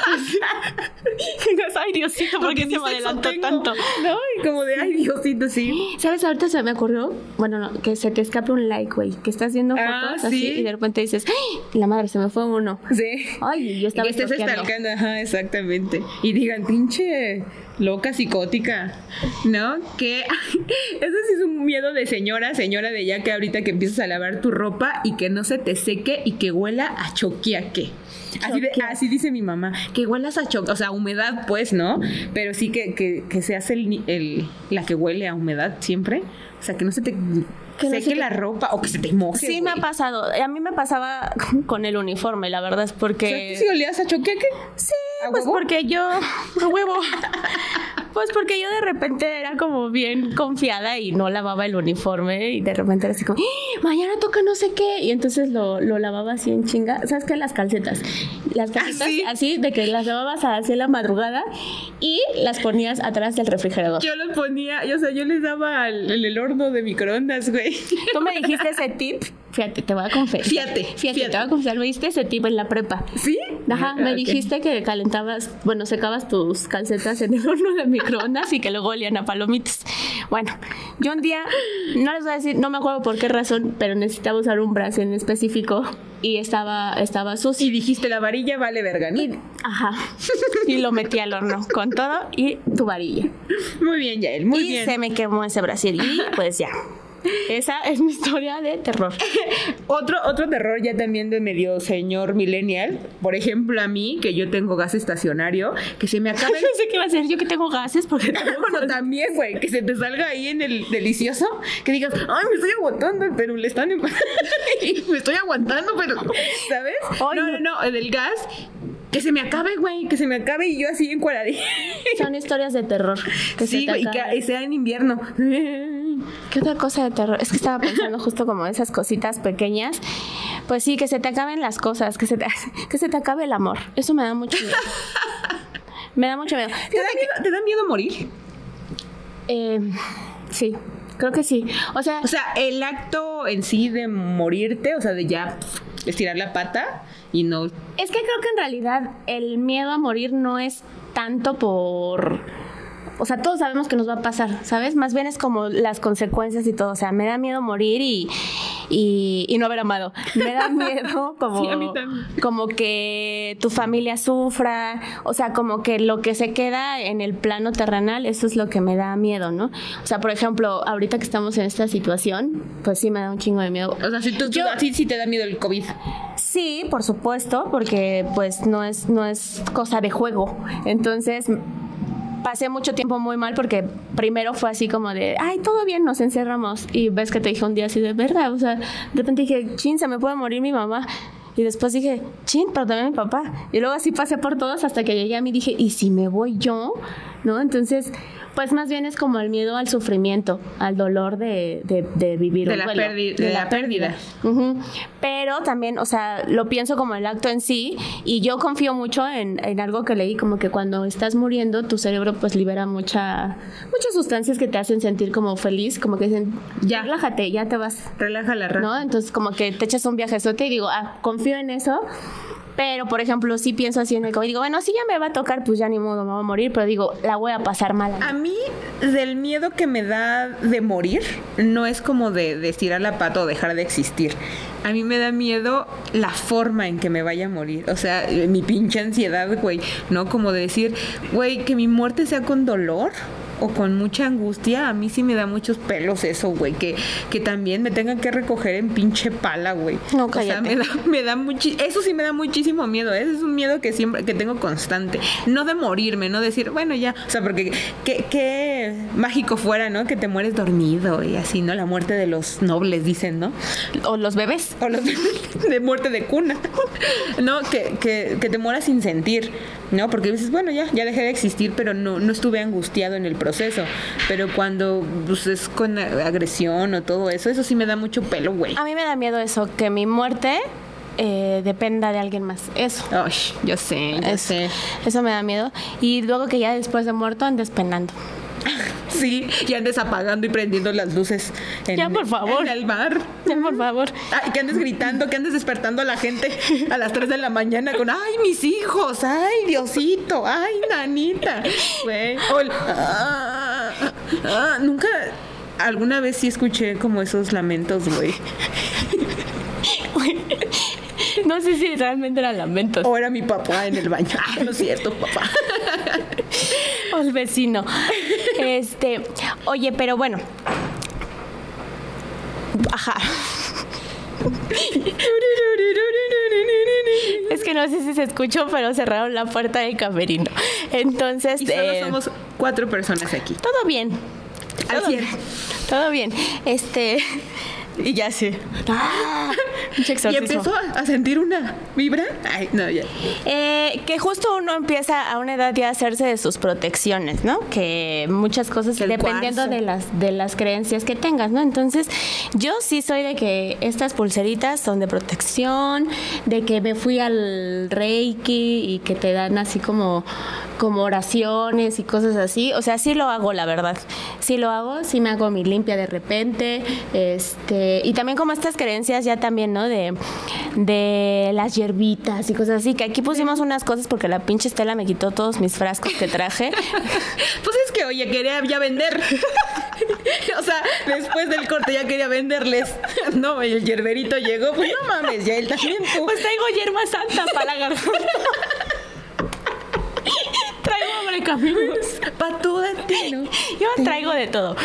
Speaker 3: <laughs> ay, Diosito, ¿por qué se me adelantó tanto?
Speaker 1: No, y como de, ay, Diosito, sí.
Speaker 3: ¿Sabes? Ahorita se me ocurrió, bueno, no, que se te escape un like, güey. Que estás viendo
Speaker 1: Ah,
Speaker 3: fotos así
Speaker 1: sí.
Speaker 3: y de repente dices, ¡ay! La madre, se me fue uno. <laughs>
Speaker 1: Sí.
Speaker 3: Ay, yo
Speaker 1: Y
Speaker 3: estaba
Speaker 1: que estés
Speaker 3: stalkeando,
Speaker 1: ajá, exactamente. Y digan, pinche loca psicótica, ¿no? Que <laughs> eso sí es un miedo de señora, señora de ya que ahorita que empiezas a lavar tu ropa y que no se te seque y que huela a choquiaque. Así, de- así dice mi mamá, que huelas a choque, o sea, humedad pues, ¿no? Pero sí que, que, que se hace el, el- la que huele a humedad siempre. O sea, que no se te
Speaker 3: Que no
Speaker 1: la ropa o que se te moje.
Speaker 3: Sí, me ha pasado. A mí me pasaba <laughs> con el uniforme, la verdad es
Speaker 1: O sea,
Speaker 3: porque...
Speaker 1: ¿tú sí olías a choquiaque?
Speaker 3: Sí,
Speaker 1: ¿A
Speaker 3: pues
Speaker 1: huevo?
Speaker 3: porque yo... A huevo. <laughs> Pues porque yo de repente era como bien confiada y no lavaba el uniforme y de repente era así como, ¡Ah! mañana toca no sé qué. Y entonces lo, lo lavaba así en chinga. ¿Sabes qué? Las calcetas. Las calcetas
Speaker 1: sí?
Speaker 3: así de que las lavabas así en la madrugada y las ponías atrás del refrigerador.
Speaker 1: Yo los ponía, yo, o sea, yo les daba al- el horno de microondas, güey.
Speaker 3: Tú me dijiste ese tip. Fíjate, te voy a confesar.
Speaker 1: Fíjate,
Speaker 3: Fíjate,
Speaker 1: fíjate.
Speaker 3: te voy a confesar. Me diste ese tip en la prepa.
Speaker 1: ¿Sí?
Speaker 3: Ajá,
Speaker 1: Ah,
Speaker 3: me
Speaker 1: ok.
Speaker 3: dijiste que calentabas, bueno, secabas tus calcetas en el horno de microondas y que luego olían a palomitas. Bueno, yo un día, no les voy a decir, no me acuerdo por qué razón, pero necesitaba usar un brazo en específico y estaba, estaba sucio.
Speaker 1: Y dijiste, la varilla vale verga, ¿no?
Speaker 3: Y, ajá, y lo metí al horno con todo y tu varilla.
Speaker 1: Muy bien, Yael, muy
Speaker 3: y
Speaker 1: bien.
Speaker 3: se me quemó ese brasil y pues ya. Esa es mi historia de terror. <laughs>
Speaker 1: Otro, otro terror ya también de medio señor millennial. Por ejemplo, a mí, que yo tengo gas estacionario, que se me <laughs> acabe el
Speaker 3: No sé qué va a hacer yo que tengo gases porque <laughs>
Speaker 1: Bueno, también, güey, que se te salga ahí en el delicioso, que digas, ay, me estoy aguantando, pero le están... me estoy aguantando, pero, ¿sabes?
Speaker 3: Ay,
Speaker 1: no,
Speaker 3: no.
Speaker 1: no, no, del gas, que se me acabe, güey, que se me acabe y yo así encuadradita.
Speaker 3: son historias de terror que
Speaker 1: Sí, güey, y que sea en invierno.
Speaker 3: ¿Qué otra cosa de terror? Es que estaba pensando justo como esas cositas pequeñas. Pues sí, que se te acaben las cosas, que se te, <laughs> que se te acabe el amor. Eso me da mucho miedo. <laughs> Me da mucho miedo.
Speaker 1: ¿Te da miedo, ¿te da miedo morir?
Speaker 3: Eh, sí, creo que sí. O sea,
Speaker 1: O sea, el acto en sí de morirte, o sea, de ya estirar la pata y no...
Speaker 3: es que creo que en realidad el miedo a morir no es tanto por... O sea, todos sabemos que nos va a pasar, ¿sabes? Más bien es como las consecuencias y todo. O sea, me da miedo morir y, y, y no haber amado. Me da <laughs> miedo como,
Speaker 1: Sí, a mí
Speaker 3: como que tu familia sufra. O sea, como que lo que se queda en el plano terrenal, eso es lo que me da miedo, ¿no? O sea, por ejemplo, ahorita que estamos en esta situación, pues sí me da un chingo de miedo.
Speaker 1: O sea, si tú,
Speaker 3: Yo-
Speaker 1: ti sí te da miedo el COVID.
Speaker 3: Sí, por supuesto, porque pues no es, no es cosa de juego. Entonces pasé mucho tiempo muy mal porque primero fue así como de, ay, todo bien, nos encerramos. Y ves que te dije un día así de verdad, o sea, de repente dije, chin, se me puede morir mi mamá. Y después dije, chin, pero también mi papá. Y luego así pasé por todos hasta que llegué a mí y dije, ¿y si me voy yo? ¿No? Entonces, pues más bien es como el miedo al sufrimiento, al dolor de, de, de vivir
Speaker 1: De
Speaker 3: un
Speaker 1: la
Speaker 3: duelo,
Speaker 1: perdi- de la pérdida.
Speaker 3: Pero también, o sea, lo pienso como el acto en sí y yo confío mucho en, en algo que leí, como que cuando estás muriendo tu cerebro pues libera mucha, muchas sustancias que te hacen sentir como feliz, como que dicen, ya, relájate, ya te vas,
Speaker 1: Relaja la raza.
Speaker 3: ¿no? Entonces como que te echas un viajezote y digo, ah, confío en eso. Pero, por ejemplo, sí pienso así en el COVID. Digo, bueno, si ya me va a tocar, pues ya ni modo, me voy a morir. Pero digo, la voy a pasar mal.
Speaker 1: A mí, del miedo que me da de morir, no es como de, de estirar la pata o dejar de existir. A mí me da miedo la forma en que me vaya a morir. O sea, mi pinche ansiedad, güey. ¿No? Como de decir, güey, que mi muerte sea con dolor o con mucha angustia. A mí sí me da muchos pelos eso, güey. Que, que también me tengan que recoger en pinche pala, güey.
Speaker 3: No,
Speaker 1: O sea,
Speaker 3: cállate.
Speaker 1: me da, me da muchi- Eso sí me da muchísimo miedo. ¿eh? Ese es un miedo que siempre que tengo constante. No de morirme, no decir, bueno, ya. O sea, porque qué, qué mágico fuera, ¿no? Que te mueres dormido y así, ¿no? La muerte de los nobles, dicen, ¿no?
Speaker 3: O los bebés.
Speaker 1: O los de, de muerte de cuna. <laughs> No, que, que, que te mueras sin sentir, ¿no? Porque dices, bueno, ya, ya dejé de existir, pero no, no estuve angustiado en el proceso. Pero cuando pues, es con agresión o todo eso, eso sí me da mucho pelo, güey.
Speaker 3: A mí me da miedo eso, que mi muerte eh, dependa de alguien más. Eso.
Speaker 1: Ay, yo sé, yo
Speaker 3: Eso,
Speaker 1: sé.
Speaker 3: eso me da miedo. Y luego que ya después de muerto andes penando. <laughs>
Speaker 1: Sí, y andes apagando y prendiendo las luces en,
Speaker 3: Ya, por favor.
Speaker 1: en el bar.
Speaker 3: Ya, por favor.
Speaker 1: Ay, que andes gritando, que andes despertando a la gente a las 3 de la mañana con, ay, mis hijos, ay, Diosito, ay, nanita. Güey. O el, ah, ah, nunca, alguna vez sí escuché como esos lamentos, güey. <laughs>
Speaker 3: No sé si realmente eran lamentos.
Speaker 1: O era mi papá en el baño. Ah, no es cierto, papá. <laughs>
Speaker 3: El vecino. Este, oye, pero bueno. Ajá. Es que no sé si se escuchó, pero cerraron la puerta del camerino. Entonces,
Speaker 1: Y solo
Speaker 3: eh,
Speaker 1: somos cuatro personas aquí.
Speaker 3: todo bien.
Speaker 1: Al
Speaker 3: Todo. Todo bien. Este. Y ya sé. Ah, <laughs>
Speaker 1: Y empezó a, a sentir una vibra. Ay, no, ya.
Speaker 3: Eh, que justo uno empieza a una edad ya a hacerse de sus protecciones, ¿no? Que muchas cosas
Speaker 1: El
Speaker 3: dependiendo
Speaker 1: cuarzo.
Speaker 3: de las de las creencias que tengas, ¿no? Entonces, yo sí soy de que estas pulseritas son de protección, de que me fui al Reiki y que te dan así como como oraciones y cosas así, o sea, sí lo hago, la verdad. Sí lo hago, sí me hago mi limpia de repente, este, y también como estas creencias ya también, ¿no? De, de las hierbitas y cosas así, que aquí pusimos unas cosas porque la pinche Estela me quitó todos mis frascos que traje. <laughs>
Speaker 1: Pues es que, oye, quería ya vender. <laughs> o sea, después del corte ya quería venderles. <laughs> No, el yerberito llegó. Pues no mames, ya él también.
Speaker 3: Pues traigo hierba santa para la garganta. Traigo abre caminos. <laughs>
Speaker 1: Pa' toda ti, ¿no?
Speaker 3: Yo traigo de todo.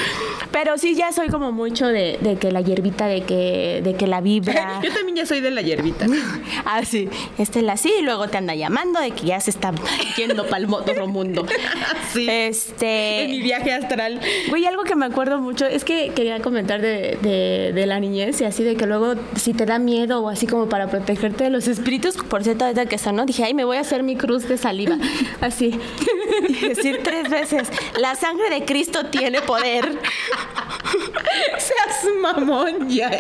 Speaker 3: Pero sí ya soy como mucho de, de que la hierbita, de que, de que la vibra. <laughs>
Speaker 1: Yo también ya soy de la hierbita. <laughs>
Speaker 3: Ah, sí. Estela sí, y luego te anda llamando de que ya se está yendo para el otro mundo.
Speaker 1: Sí.
Speaker 3: Este.
Speaker 1: En mi viaje astral.
Speaker 3: Güey, algo que me acuerdo mucho es que quería comentar de, de, de la niñez y así de que luego si te da miedo o así como para protegerte de los espíritus, por cierto, ahorita que sonó, dije, ay, me voy a hacer mi cruz de saliva. Así. Y <laughs> decir tres veces, la sangre de Cristo tiene poder. <laughs>
Speaker 1: Seas mamón, ya.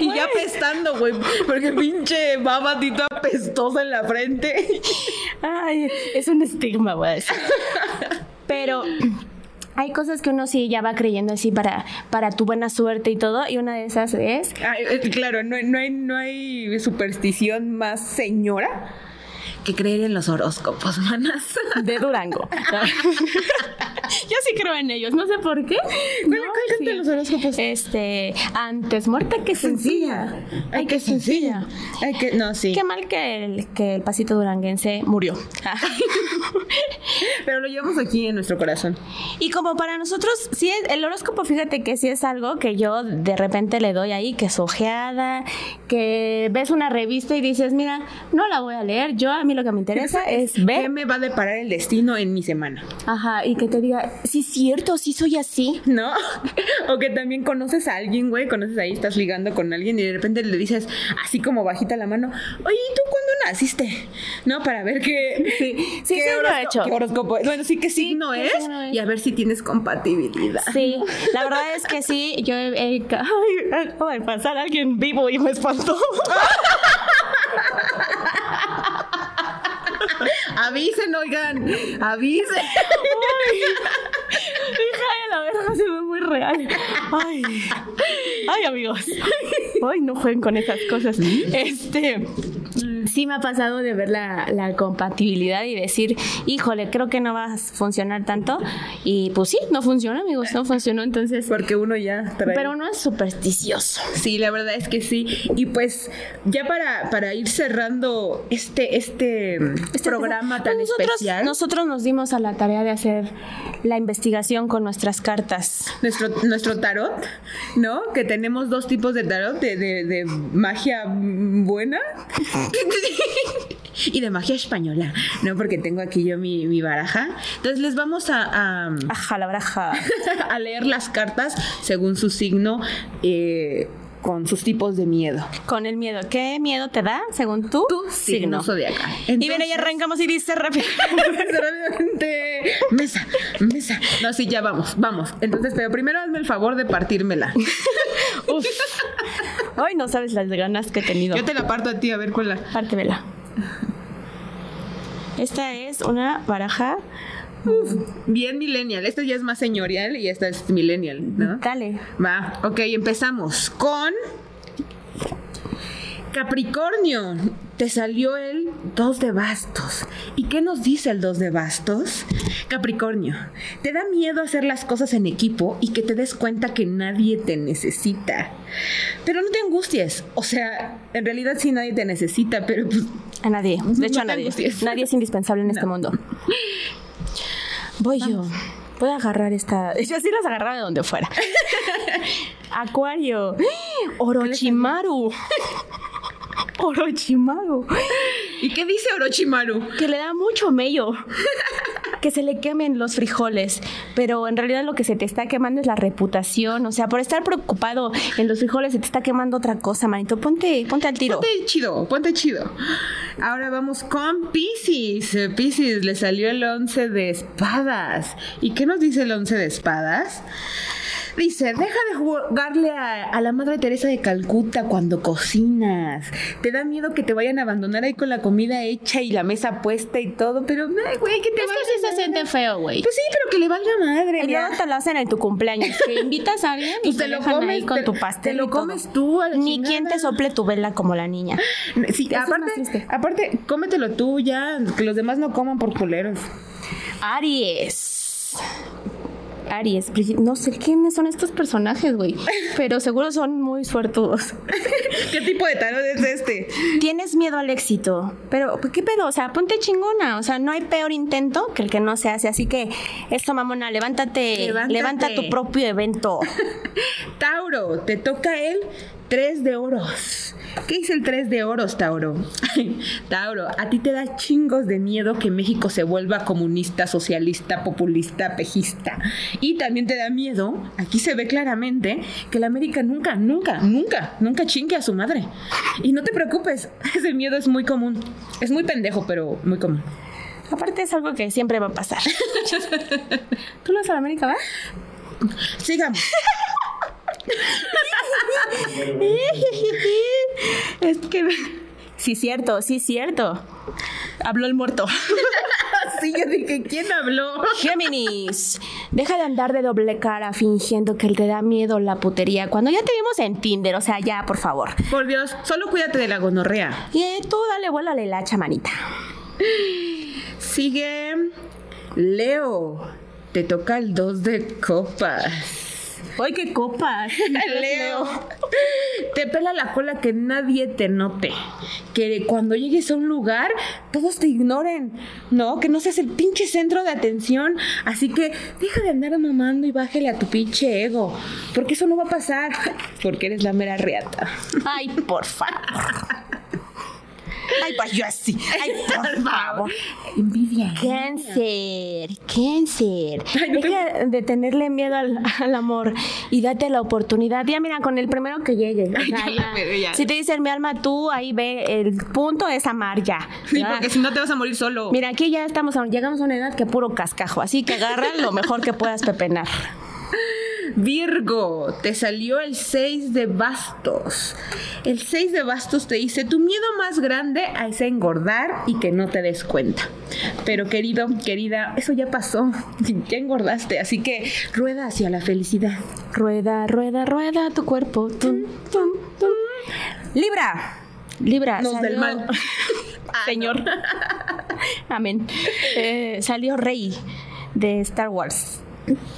Speaker 1: Y ya apestando, güey. Porque pinche babatito apestosa en la frente.
Speaker 3: Ay, es un estigma, decir. Pero hay cosas que uno sí ya va creyendo así para, para tu buena suerte y todo. Y una de esas es.
Speaker 1: Eh, claro, no, no, hay, no hay superstición más señora que creer en los horóscopos, <laughs> manas.
Speaker 3: De Durango. <laughs> Yo sí creo en ellos, no sé por qué.
Speaker 1: ¿Cuál
Speaker 3: No,
Speaker 1: no, los horóscopos?
Speaker 3: Este, antes muerta que sencilla.
Speaker 1: Ay, qué sencilla. Ay, que no, sí.
Speaker 3: Qué mal que el, que el pasito duranguense murió.
Speaker 1: Pero lo llevamos aquí en nuestro corazón.
Speaker 3: Y como para nosotros, sí, el horóscopo, fíjate que sí es algo que yo de repente le doy ahí, que es ojeada, que ves una revista y dices, mira, no la voy a leer, yo a mí lo que me interesa es
Speaker 1: ¿Qué
Speaker 3: ver.
Speaker 1: me va a deparar el destino en mi semana?
Speaker 3: Ajá, y que te diga, sí es cierto, sí soy así.
Speaker 1: ¿No? <laughs> O que también conoces a alguien, güey, conoces ahí, estás ligando con alguien y de repente le dices así como bajita la mano, oye, ¿y tú cuándo naciste? ¿No? Para ver qué...
Speaker 3: Sí, sí,
Speaker 1: qué
Speaker 3: sí lo he
Speaker 1: horosco-
Speaker 3: hecho.
Speaker 1: qué horóscopo es. Bueno, sí, qué signo
Speaker 3: qué
Speaker 1: es
Speaker 3: signo es.
Speaker 1: y a ver si tienes compatibilidad.
Speaker 3: Sí, la verdad es que sí, yo he... acaba de pasar alguien vivo y me espantó. <laughs>
Speaker 1: Avisen, oigan, avisen.
Speaker 3: Hija de la verga, se ve muy real. Ay, ay, amigos. Ay, no jueguen con esas cosas. Este. Sí me ha pasado de ver la, la compatibilidad y decir, híjole, creo que no va a funcionar tanto. Y pues sí, no funciona, amigos, no funcionó. Entonces,
Speaker 1: Porque uno ya trae...
Speaker 3: pero uno es supersticioso.
Speaker 1: Sí, la verdad es que sí. Y pues ya para, para ir cerrando este, este, programa tan
Speaker 3: nosotros,
Speaker 1: especial,
Speaker 3: Nosotros nos dimos a la tarea de hacer la investigación con nuestras cartas.
Speaker 1: nuestro, nuestro tarot, ¿no? Que tenemos dos tipos de tarot, de, de, de magia buena <laughs> <laughs> y de magia española, ¿no? Porque tengo aquí yo mi, mi baraja. Entonces les vamos a, a,
Speaker 3: la braja. <laughs>
Speaker 1: a leer las cartas según su signo. eh, con sus tipos de miedo.
Speaker 3: Con el miedo. ¿Qué miedo te da según tú?
Speaker 1: Tu signo zodiacal.
Speaker 3: y viene y arrancamos y dice. <laughs>
Speaker 1: Rápidamente. Mesa, mesa. No, sí, ya vamos, vamos. Entonces, pero primero hazme el favor de partírmela. <laughs>
Speaker 3: Uf. Ay, no sabes las ganas que he tenido.
Speaker 1: Yo te la parto a ti, a ver cuál la.
Speaker 3: Pártemela. Esta es una baraja.
Speaker 1: Bien millennial. Esta ya es más señorial y esta es millennial, ¿no?
Speaker 3: Dale.
Speaker 1: Va, ok, empezamos con Capricornio. Te salió el dos de bastos. ¿Y qué nos dice el dos de bastos? Capricornio, te da miedo hacer las cosas en equipo y que te des cuenta que nadie te necesita. Pero no te angusties. O sea, en realidad sí nadie te necesita, pero pues
Speaker 3: A nadie. De hecho,
Speaker 1: No
Speaker 3: a nadie. Nadie es indispensable en <laughs> este mundo. Voy yo. Voy a agarrar esta. <laughs> Yo sí las agarraba de donde fuera. <laughs> Acuario. <gasps> Orochimaru. <laughs> <laughs> Orochimaru.
Speaker 1: ¿Y qué dice Orochimaru?
Speaker 3: Que le da mucho mello. Que se le quemen los frijoles. Pero en realidad lo que se te está quemando es la reputación. O sea, por estar preocupado en los frijoles se te está quemando otra cosa, manito. Ponte, ponte al tiro.
Speaker 1: Ponte chido, ponte chido. Ahora vamos con Pisces. Eh, Pisces le salió el 11 de espadas. ¿Y qué nos dice el 11 de espadas? Dice, deja de jugarle a, a la Madre Teresa de Calcuta cuando cocinas. Te da miedo que te vayan a abandonar ahí con la comida hecha y la mesa puesta y todo, pero, ay, güey, que te
Speaker 3: Es que sí se siente feo, güey.
Speaker 1: Pues sí, pero que le valga madre.
Speaker 3: Y luego te lo hacen en tu cumpleaños. Que <laughs> invitas a alguien y
Speaker 1: Pues
Speaker 3: te,
Speaker 1: te lo
Speaker 3: dejan
Speaker 1: comes,
Speaker 3: ahí con
Speaker 1: te-
Speaker 3: tu pastel.
Speaker 1: te lo comes tú, a
Speaker 3: Ni
Speaker 1: chingada.
Speaker 3: quien te sople tu vela como la niña. <gasps>
Speaker 1: Sí,
Speaker 3: Eso
Speaker 1: aparte, aparte, cómetelo tú ya, que los demás no coman por culeros.
Speaker 3: Aries. Aries, no sé quiénes son estos personajes, güey, pero seguro son muy suertudos. <laughs>
Speaker 1: ¿Qué tipo de tarot es este?
Speaker 3: Tienes miedo al éxito, pero ¿qué pedo? O sea, ponte chingona, o sea, no hay peor intento que el que no se hace, así que esto, mamona, levántate,
Speaker 1: Levántate.
Speaker 3: levanta tu propio evento. <laughs>
Speaker 1: Tauro, te toca el 3 de oros. ¿Qué dice el 3 de oros, Tauro? Tauro, a ti te da chingos de miedo que México se vuelva comunista, socialista, populista, pejista. Y también te da miedo, aquí se ve claramente, que la América nunca, nunca, nunca, nunca chingue a su madre. Y no te preocupes, <laughs> ese miedo es muy común. Es muy pendejo, pero muy común.
Speaker 3: Aparte es algo que siempre va a pasar. <laughs> ¿Tú lo vas a la América, va?
Speaker 1: Sigamos. <laughs>
Speaker 3: es que. Sí, cierto, sí, cierto. Habló el muerto. <laughs>
Speaker 1: sí, yo dije, ¿quién habló?
Speaker 3: Géminis, deja de andar de doble cara fingiendo que te da miedo la putería cuando ya te vimos en Tinder, o sea, ya, por favor.
Speaker 1: Por Dios, solo cuídate de la gonorrea.
Speaker 3: Y eh, tú dale vuelo a la manita.
Speaker 1: Sigue Leo. Te toca el dos de copas.
Speaker 3: ¡Ay, qué copas! <laughs>
Speaker 1: Leo. Te pela la cola que nadie te note. Que cuando llegues a un lugar, todos te ignoren. No, que no seas el pinche centro de atención. Así que deja de andar mamando y bájale a tu pinche ego. Porque eso no va a pasar. Porque eres la mera reata.
Speaker 3: Ay, por favor. Ay, pues yo así. Ay, <laughs> por favor.
Speaker 1: Envidia.
Speaker 3: Cáncer, cáncer. Deja de tenerle miedo al, al, amor y date la oportunidad. Ya mira, con el primero que llegue. O sea,
Speaker 1: Ay,
Speaker 3: ya.
Speaker 1: pero ya.
Speaker 3: Si te dicen mi alma, tú ahí ve, el punto es amar ya.
Speaker 1: Sí, porque si no te vas a morir solo.
Speaker 3: Mira, aquí ya estamos, a- llegamos a una edad que puro cascajo, así que agarra lo mejor que puedas pepenar. <laughs>
Speaker 1: Virgo, te salió el 6 de bastos. El 6 de bastos te dice, tu miedo más grande es engordar y que no te des cuenta. Pero querido, querida, eso ya pasó. <laughs> Ya engordaste, así que rueda hacia la felicidad.
Speaker 3: Rueda, rueda, rueda tu cuerpo. Tum, tum, tum. Libra. Libra.
Speaker 1: Nos del mal. <laughs>
Speaker 3: Señor. <laughs> Amén. Eh, salió Rey de Star Wars.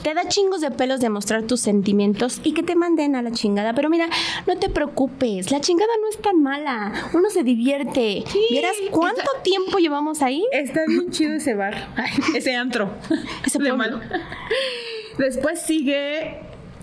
Speaker 3: Te da chingos de pelos de mostrar tus sentimientos y que te manden a la chingada. Pero mira, no te preocupes. La chingada no es tan mala. Uno se divierte. ¿Vieras cuánto tiempo llevamos ahí?
Speaker 1: Está bien chido ese bar, Ay, <laughs> ese antro.
Speaker 3: Ese
Speaker 1: de
Speaker 3: pueblo.
Speaker 1: Después sigue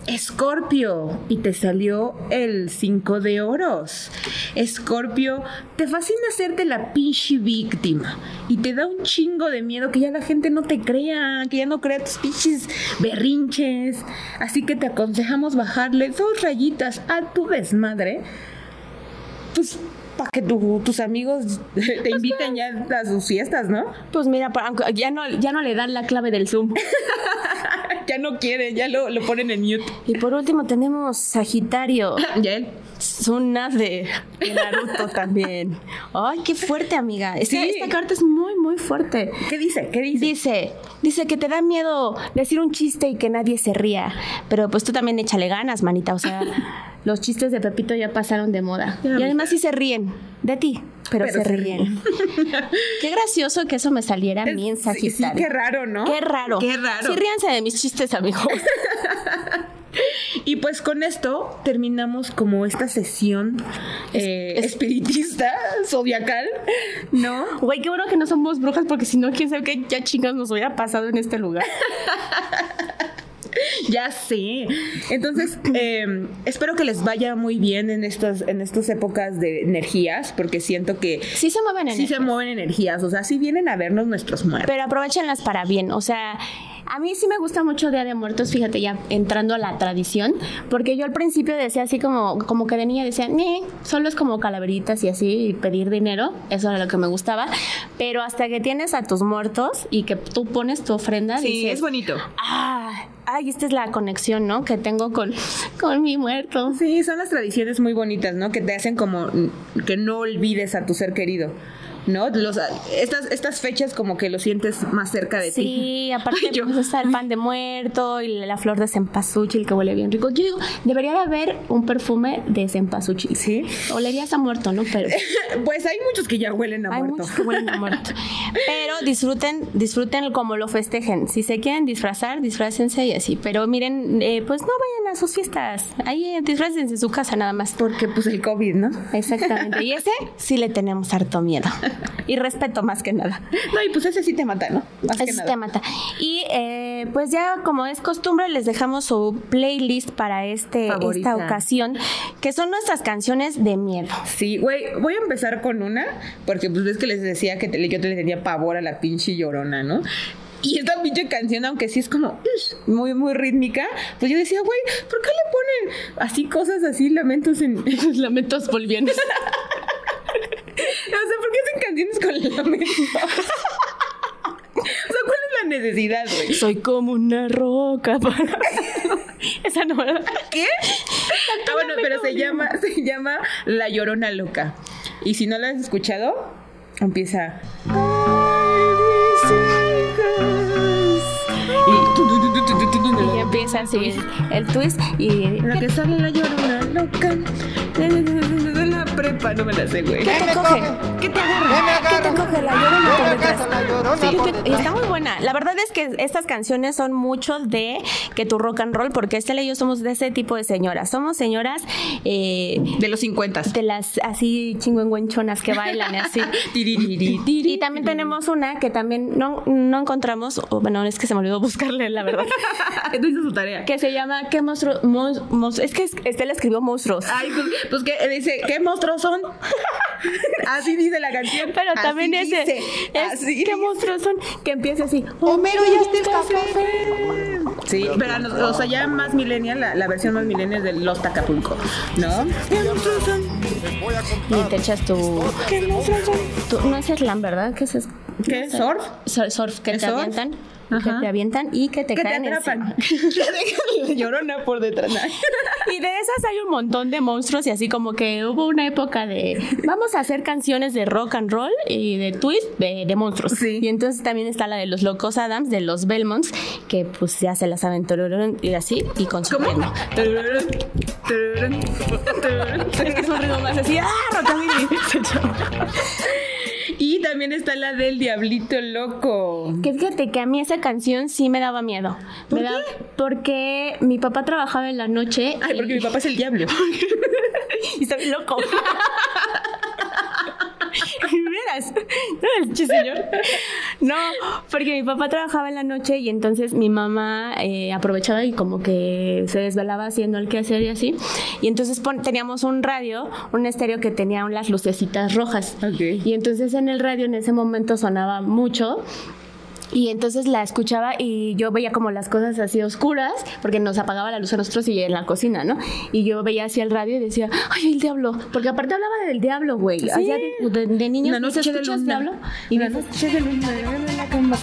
Speaker 1: Escorpio y te salió el 5 de oros. Escorpio, te fascina hacerte la pinche víctima y te da un chingo de miedo que ya la gente no te crea, que ya no crea tus pinches berrinches. Así que te aconsejamos bajarle dos rayitas a tu desmadre. Pues para que tu- tus amigos te inviten ya a sus fiestas, ¿no?
Speaker 3: Pues mira, ya no, ya no le dan la clave del Zoom. <laughs>
Speaker 1: ya no quiere, ya lo, lo ponen en mute.
Speaker 3: Y por último tenemos Sagitario. <laughs>
Speaker 1: Ya él.
Speaker 3: Suna de, de Naruto también. Ay, qué fuerte, amiga. Esta,
Speaker 1: Sí.
Speaker 3: esta carta es muy, muy fuerte.
Speaker 1: ¿Qué dice? ¿Qué dice?
Speaker 3: Dice, dice que te da miedo decir un chiste y que nadie se ría. Pero pues tú también échale ganas, manita. O sea, los chistes de Pepito ya pasaron de moda.
Speaker 1: Ya,
Speaker 3: y además sí se ríen de ti, pero,
Speaker 1: Pero
Speaker 3: se,
Speaker 1: se
Speaker 3: ríen. <laughs> qué gracioso que eso me saliera a mí en
Speaker 1: Sí, sí,
Speaker 3: Sagitario.
Speaker 1: qué raro, ¿no?
Speaker 3: Qué raro.
Speaker 1: Qué raro.
Speaker 3: Sí, ríanse de mis chistes, amigos. <laughs>
Speaker 1: Y pues con esto terminamos como esta sesión eh,
Speaker 3: es-
Speaker 1: espiritista, zodiacal, ¿no?
Speaker 3: Güey, qué bueno que no somos brujas porque si no, quién sabe qué ya chingas nos hubiera pasado en este lugar. <laughs> <laughs>
Speaker 1: Ya sé. Entonces, eh, espero que les vaya muy bien en estas, en estas épocas de energías, porque siento que
Speaker 3: Sí se mueven en
Speaker 1: sí se mueven energías, o sea, sí vienen a vernos nuestros muertos.
Speaker 3: Pero aprovechenlas para bien. O sea, a mí sí me gusta mucho Día de Muertos, fíjate, ya entrando a la tradición, porque yo al principio decía así como, como que de niña decía, "Nee, solo es como calaveritas y así, y pedir dinero, eso era lo que me gustaba. Pero hasta que tienes a tus muertos y que tú pones tu ofrenda,
Speaker 1: Sí,
Speaker 3: dices,
Speaker 1: es bonito.
Speaker 3: ah, ay, esta es la conexión, ¿no? Que tengo con, con mi muerto.
Speaker 1: Sí, son las tradiciones muy bonitas, ¿no? Que te hacen como que no olvides a tu ser querido, ¿no? Los, estas, estas fechas como que lo sientes más cerca de ti.
Speaker 3: Sí, aparte <laughs>
Speaker 1: Ay, yo-
Speaker 3: pues, está el pan de muerto y la flor de cempasúchil que huele bien rico. Yo digo, debería de haber un perfume de cempasúchil.
Speaker 1: Sí.
Speaker 3: Olerías a muerto, ¿no? Pero <laughs>
Speaker 1: Pues hay muchos que ya huelen a
Speaker 3: hay
Speaker 1: muerto.
Speaker 3: muchos que huelen a muerto. <laughs> Pero disfruten, disfruten como lo festejen. Si se quieren disfrazar, disfrácense y así. Pero miren, eh, pues no vayan a sus fiestas. Ahí eh, disfrácense en su casa nada más.
Speaker 1: Porque pues el COVID, ¿no?
Speaker 3: Exactamente. Y ese sí le tenemos harto miedo. Y respeto más que nada.
Speaker 1: No, y pues ese sí te mata, ¿no? Más que nada.
Speaker 3: te mata. Y eh, pues ya como es costumbre, les dejamos su playlist para este,
Speaker 1: Favorita.
Speaker 3: esta ocasión, que son nuestras canciones de miedo.
Speaker 1: Sí, güey, voy a empezar con una, porque pues ves que les decía que te- yo te le tenía pavor a la pinche llorona, ¿no? Y esta pinche canción, aunque sí es como muy, muy rítmica, pues yo decía, güey, ¿por qué le ponen así cosas así, lamentos en... <laughs>
Speaker 3: Lamentos bolivianos. <laughs>
Speaker 1: ¿por qué hacen canciones con la misma? o sea, ¿cuál es la necesidad, güey?
Speaker 3: Soy como una roca para... Esa no, ¿verdad?
Speaker 1: ¿Qué? Ah, bueno, pero se llama, se llama La Llorona Loca. Y si no la has escuchado, empieza... Y,
Speaker 3: y empieza así el twist y...
Speaker 1: La que sale la llorona loca. Prepa, no me la sé, güey.
Speaker 3: ¿Qué te coge?
Speaker 1: ¿Qué te agarra?
Speaker 3: ¿Qué te coge la llorona por detrás?
Speaker 2: la llorona
Speaker 3: Sí,
Speaker 2: por
Speaker 3: te-
Speaker 2: detrás.
Speaker 3: está muy buena. La verdad es que estas canciones son mucho de que tu rock and roll, porque Estela y yo somos de ese tipo de señoras. Somos señoras eh,
Speaker 1: De los 50.
Speaker 3: de las así chingüengüenchonas que bailan así. <laughs> Y también tenemos una que también no, no encontramos, bueno, es que se me olvidó buscarle, la verdad, <laughs>
Speaker 1: Esto hizo su tarea.
Speaker 3: que se llama ¿Qué monstruo? es que Estela escribió monstruos.
Speaker 1: Ay, pues, pues que dice, ¿qué monstruos son? Así dice la canción.
Speaker 3: Pero
Speaker 1: Así
Speaker 3: también ese,
Speaker 1: dice,
Speaker 3: es,
Speaker 1: así
Speaker 3: ¿qué
Speaker 1: dice.
Speaker 3: monstruos son? Que empieza así.
Speaker 2: Homero ya está café.
Speaker 1: Sí, pero no- o sea, ya más millennial, la, la versión más millennial de Los Tacapulco, ¿no? ¿Qué monstruos son?
Speaker 3: Y te echas tu... ¿Qué monstruos son? Tu- no es slam, ¿verdad? ¿Qué es eso?
Speaker 1: ¿Qué? ¿Surf?
Speaker 3: Sur- Surf, que
Speaker 1: ¿Es
Speaker 3: te
Speaker 1: surf?
Speaker 3: avientan.
Speaker 1: Ajá.
Speaker 3: Que te avientan y que te
Speaker 1: Que te
Speaker 3: caen
Speaker 1: atrapan. <laughs> dejan la llorona por detrás.
Speaker 3: Y de esas hay un montón de monstruos y así como que hubo una época de vamos a hacer canciones de rock and roll y de twist de, de monstruos.
Speaker 1: Sí.
Speaker 3: Y entonces también está la de los Locos Adams, de los Belmonts, que pues ya se las saben y así y con su ritmo. Es un ritmo más así, ¡ah! Rockabilly. <laughs>
Speaker 1: Y también está la del Diablito Loco.
Speaker 3: Que fíjate que a mí esa canción sí me daba miedo.
Speaker 1: ¿Por
Speaker 3: Me
Speaker 1: qué?
Speaker 3: porque mi papá trabajaba en la noche.
Speaker 1: Ay, porque mi papá es el diablo. <laughs>
Speaker 3: y está bien loco. <laughs> <laughs> Verás, no señor. No, porque mi papá trabajaba en la noche y entonces mi mamá eh, aprovechaba y como que se desvelaba haciendo el quehacer y así. Y entonces pon- teníamos un radio, un estéreo que tenía las lucecitas rojas.
Speaker 1: Ok.
Speaker 3: Y entonces en el radio en ese momento sonaba mucho. Y entonces la escuchaba y yo veía como las cosas así oscuras, porque nos apagaba la luz a nosotros y en la cocina, ¿no? Y yo veía así el radio y decía, ay, el diablo. Porque aparte hablaba del diablo, güey. Allá de, de, de niños, ¿no escuchas diablo? Y dices,
Speaker 1: noche de luna. En la cama,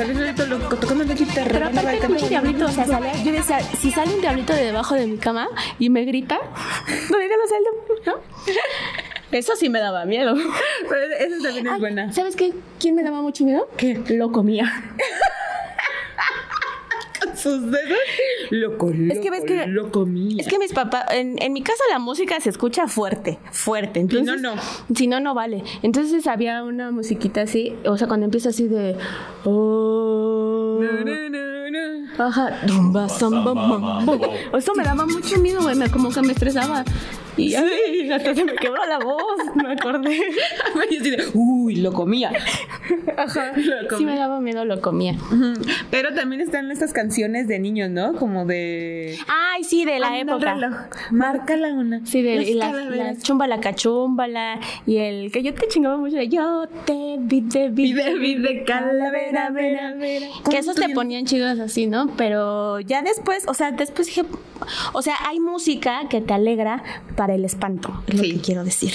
Speaker 1: Loco, tocando la guitarra.
Speaker 3: pero aparte
Speaker 1: el canto.
Speaker 3: diablito, o sea, salía- yo decía, si sale un diablito de debajo de mi cama y me grita, <laughs> ¿dónde lo sale? ¿No? Eso sí me daba miedo. <laughs>
Speaker 1: Pero esa también es
Speaker 3: Ay,
Speaker 1: buena.
Speaker 3: ¿Sabes qué? ¿Quién me daba mucho miedo?
Speaker 1: ¿Qué?
Speaker 3: Lo comía.
Speaker 1: Sus dedos. Loco, loco.
Speaker 3: Es que ves que-
Speaker 1: Loco mío.
Speaker 3: Es que mis papás, en, en mi casa la música se escucha fuerte, fuerte. Entonces,
Speaker 1: no, no.
Speaker 3: Si no, no vale. Entonces había una musiquita así, o sea, cuando empieza así de... Oh,
Speaker 1: No, no, no, no.
Speaker 3: Ajá, dumba, samba, mambo. Eso me daba mucho miedo, güey, me- como que me estresaba. <laughs> Y hasta se me quebró la voz, me acordé. <laughs>
Speaker 1: Y así de, Uy, lo comía. <laughs>
Speaker 3: Ajá.
Speaker 1: Lo
Speaker 3: Sí me
Speaker 1: comía.
Speaker 3: daba miedo, lo comía.
Speaker 1: Pero también están estas canciones de niños, ¿no? Como de.
Speaker 3: Ay, sí, de la
Speaker 1: Anda
Speaker 3: época.
Speaker 1: reloj, Marca la una.
Speaker 3: Sí, de y la, la chumbala cachumbala y el que yo te chingaba mucho de yo te vi de vi
Speaker 1: Vide, vide, calavera, vera, vera.
Speaker 3: que esos te ponían chidos así, ¿no? Pero ya después, o sea, después dije, o sea, hay música que te alegra para el espanto, es
Speaker 1: Sí.
Speaker 3: lo que quiero decir.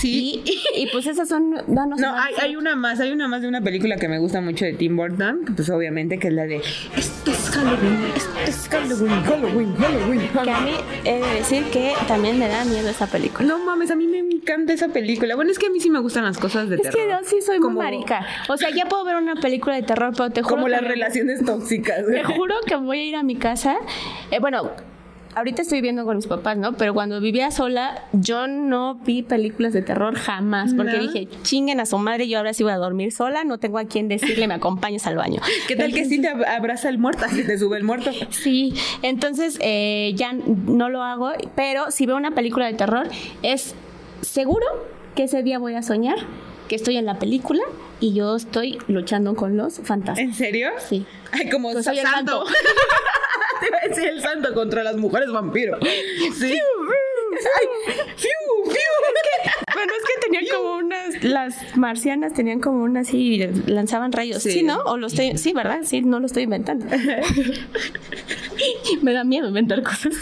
Speaker 1: Sí.
Speaker 3: Y, y pues esas son,
Speaker 1: No,
Speaker 3: más.
Speaker 1: hay, hay una más, hay una más de una película que me gusta mucho de Tim Burton, pues obviamente que es la de Esto es Halloween, esto es Halloween, Halloween, Halloween.
Speaker 3: que a mí he de decir que también me da miedo esa película.
Speaker 1: No mames, a mí me encanta esa película. Bueno, es que a mí sí me gustan las cosas de
Speaker 3: Es
Speaker 1: terror.
Speaker 3: que yo sí soy muy
Speaker 1: Como-
Speaker 3: marica. O sea, ya puedo ver una película de terror, pero te juro
Speaker 1: Como las
Speaker 3: me-
Speaker 1: relaciones tóxicas.
Speaker 3: Te juro que voy a ir a mi casa. Eh, bueno, ahorita estoy viviendo con mis papás, ¿no? Pero cuando vivía sola, yo no vi películas de terror jamás. Porque
Speaker 1: ¿No?
Speaker 3: dije, chinguen a su madre, yo ahora sí voy a dormir sola, no tengo a quien decirle, me acompañes al baño. <laughs>
Speaker 1: ¿Qué tal que sí te ab- abraza el muerto? Así te sube el muerto.
Speaker 3: Sí, entonces eh, ya no lo hago, pero si veo una película de terror, es seguro que ese día voy a soñar que estoy en la película y yo estoy luchando con los fantasmas.
Speaker 1: ¿En serio?
Speaker 3: Sí.
Speaker 1: Ay, como
Speaker 3: Pues soy el
Speaker 1: santo. <laughs> te iba a decir el santo contra las mujeres vampiro. Sí. Ay, fiu, fiu.
Speaker 3: Bueno, es que tenían como unas, las marcianas tenían como unas y lanzaban rayos.
Speaker 1: Sí.
Speaker 3: Sí, ¿no? O lo estoy, sí, ¿verdad? Sí, no lo estoy inventando. <laughs> Me da miedo inventar cosas.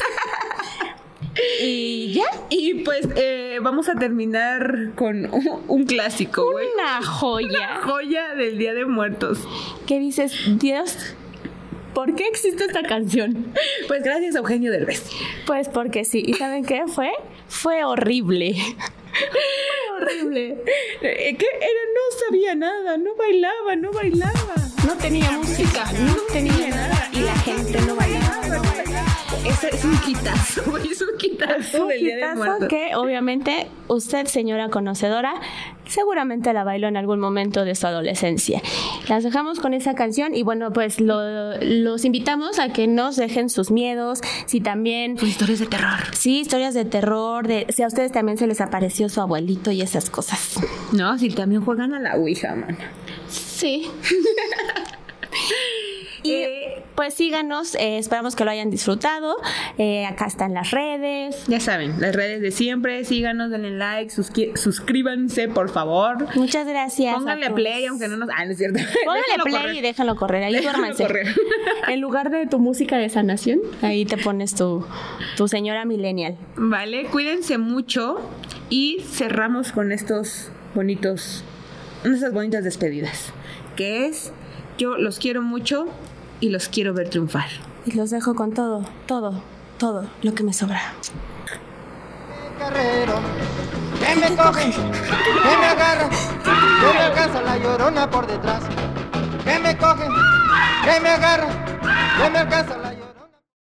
Speaker 3: y ya,
Speaker 1: Y pues eh, vamos a terminar con un, un clásico, güey.
Speaker 3: una joya.
Speaker 1: Joya del Día de Muertos.
Speaker 3: ¿Qué dices? Dios, ¿Por qué existe esta canción?
Speaker 1: Pues gracias a Eugenio Derbez.
Speaker 3: Pues porque sí. ¿Y saben qué fue? Fue horrible. Fue horrible.
Speaker 1: Eh, ¿Qué era? No sabía nada, no bailaba, no bailaba.
Speaker 3: No tenía música, no tenía nada. Y la gente no bailaba.
Speaker 1: Ese es un quitazo, <laughs> es un quitazo del Día de
Speaker 3: Quitazo
Speaker 1: Muertos.
Speaker 3: que obviamente usted, señora conocedora, seguramente la bailó en algún momento de su adolescencia. Las dejamos con esa canción y bueno, pues lo- los invitamos a que nos dejen sus miedos, si también...
Speaker 1: Sus historias de terror.
Speaker 3: Sí, historias de terror, de si a ustedes también se les apareció su abuelito y esas cosas.
Speaker 1: No, si también juegan a la Ouija, man.
Speaker 3: Sí. <laughs> Y
Speaker 1: Eh,
Speaker 3: pues síganos, eh, esperamos que lo hayan disfrutado. Eh, acá están las redes.
Speaker 1: Ya saben, las redes de siempre, síganos, denle like, suscríbanse, por favor.
Speaker 3: Muchas gracias.
Speaker 1: Pónganle
Speaker 3: a
Speaker 1: play, aunque no nos... Ah, no es cierto.
Speaker 3: Póngale <laughs>
Speaker 1: Déjenlo
Speaker 3: play
Speaker 1: correr.
Speaker 3: y déjalo correr. Ahí duérmanse. <laughs> En lugar de tu música de sanación, ahí te pones tu, tu señora millennial.
Speaker 1: Vale, cuídense mucho y cerramos con estos bonitos, estas bonitas despedidas, que es, yo los quiero mucho y los quiero ver triunfar.
Speaker 3: Y los dejo con todo, todo, todo lo que me sobra.
Speaker 4: carrero que me coge, que me agarra, que me alcanza la llorona por detrás, que me coge, que me agarra, que me alcanza la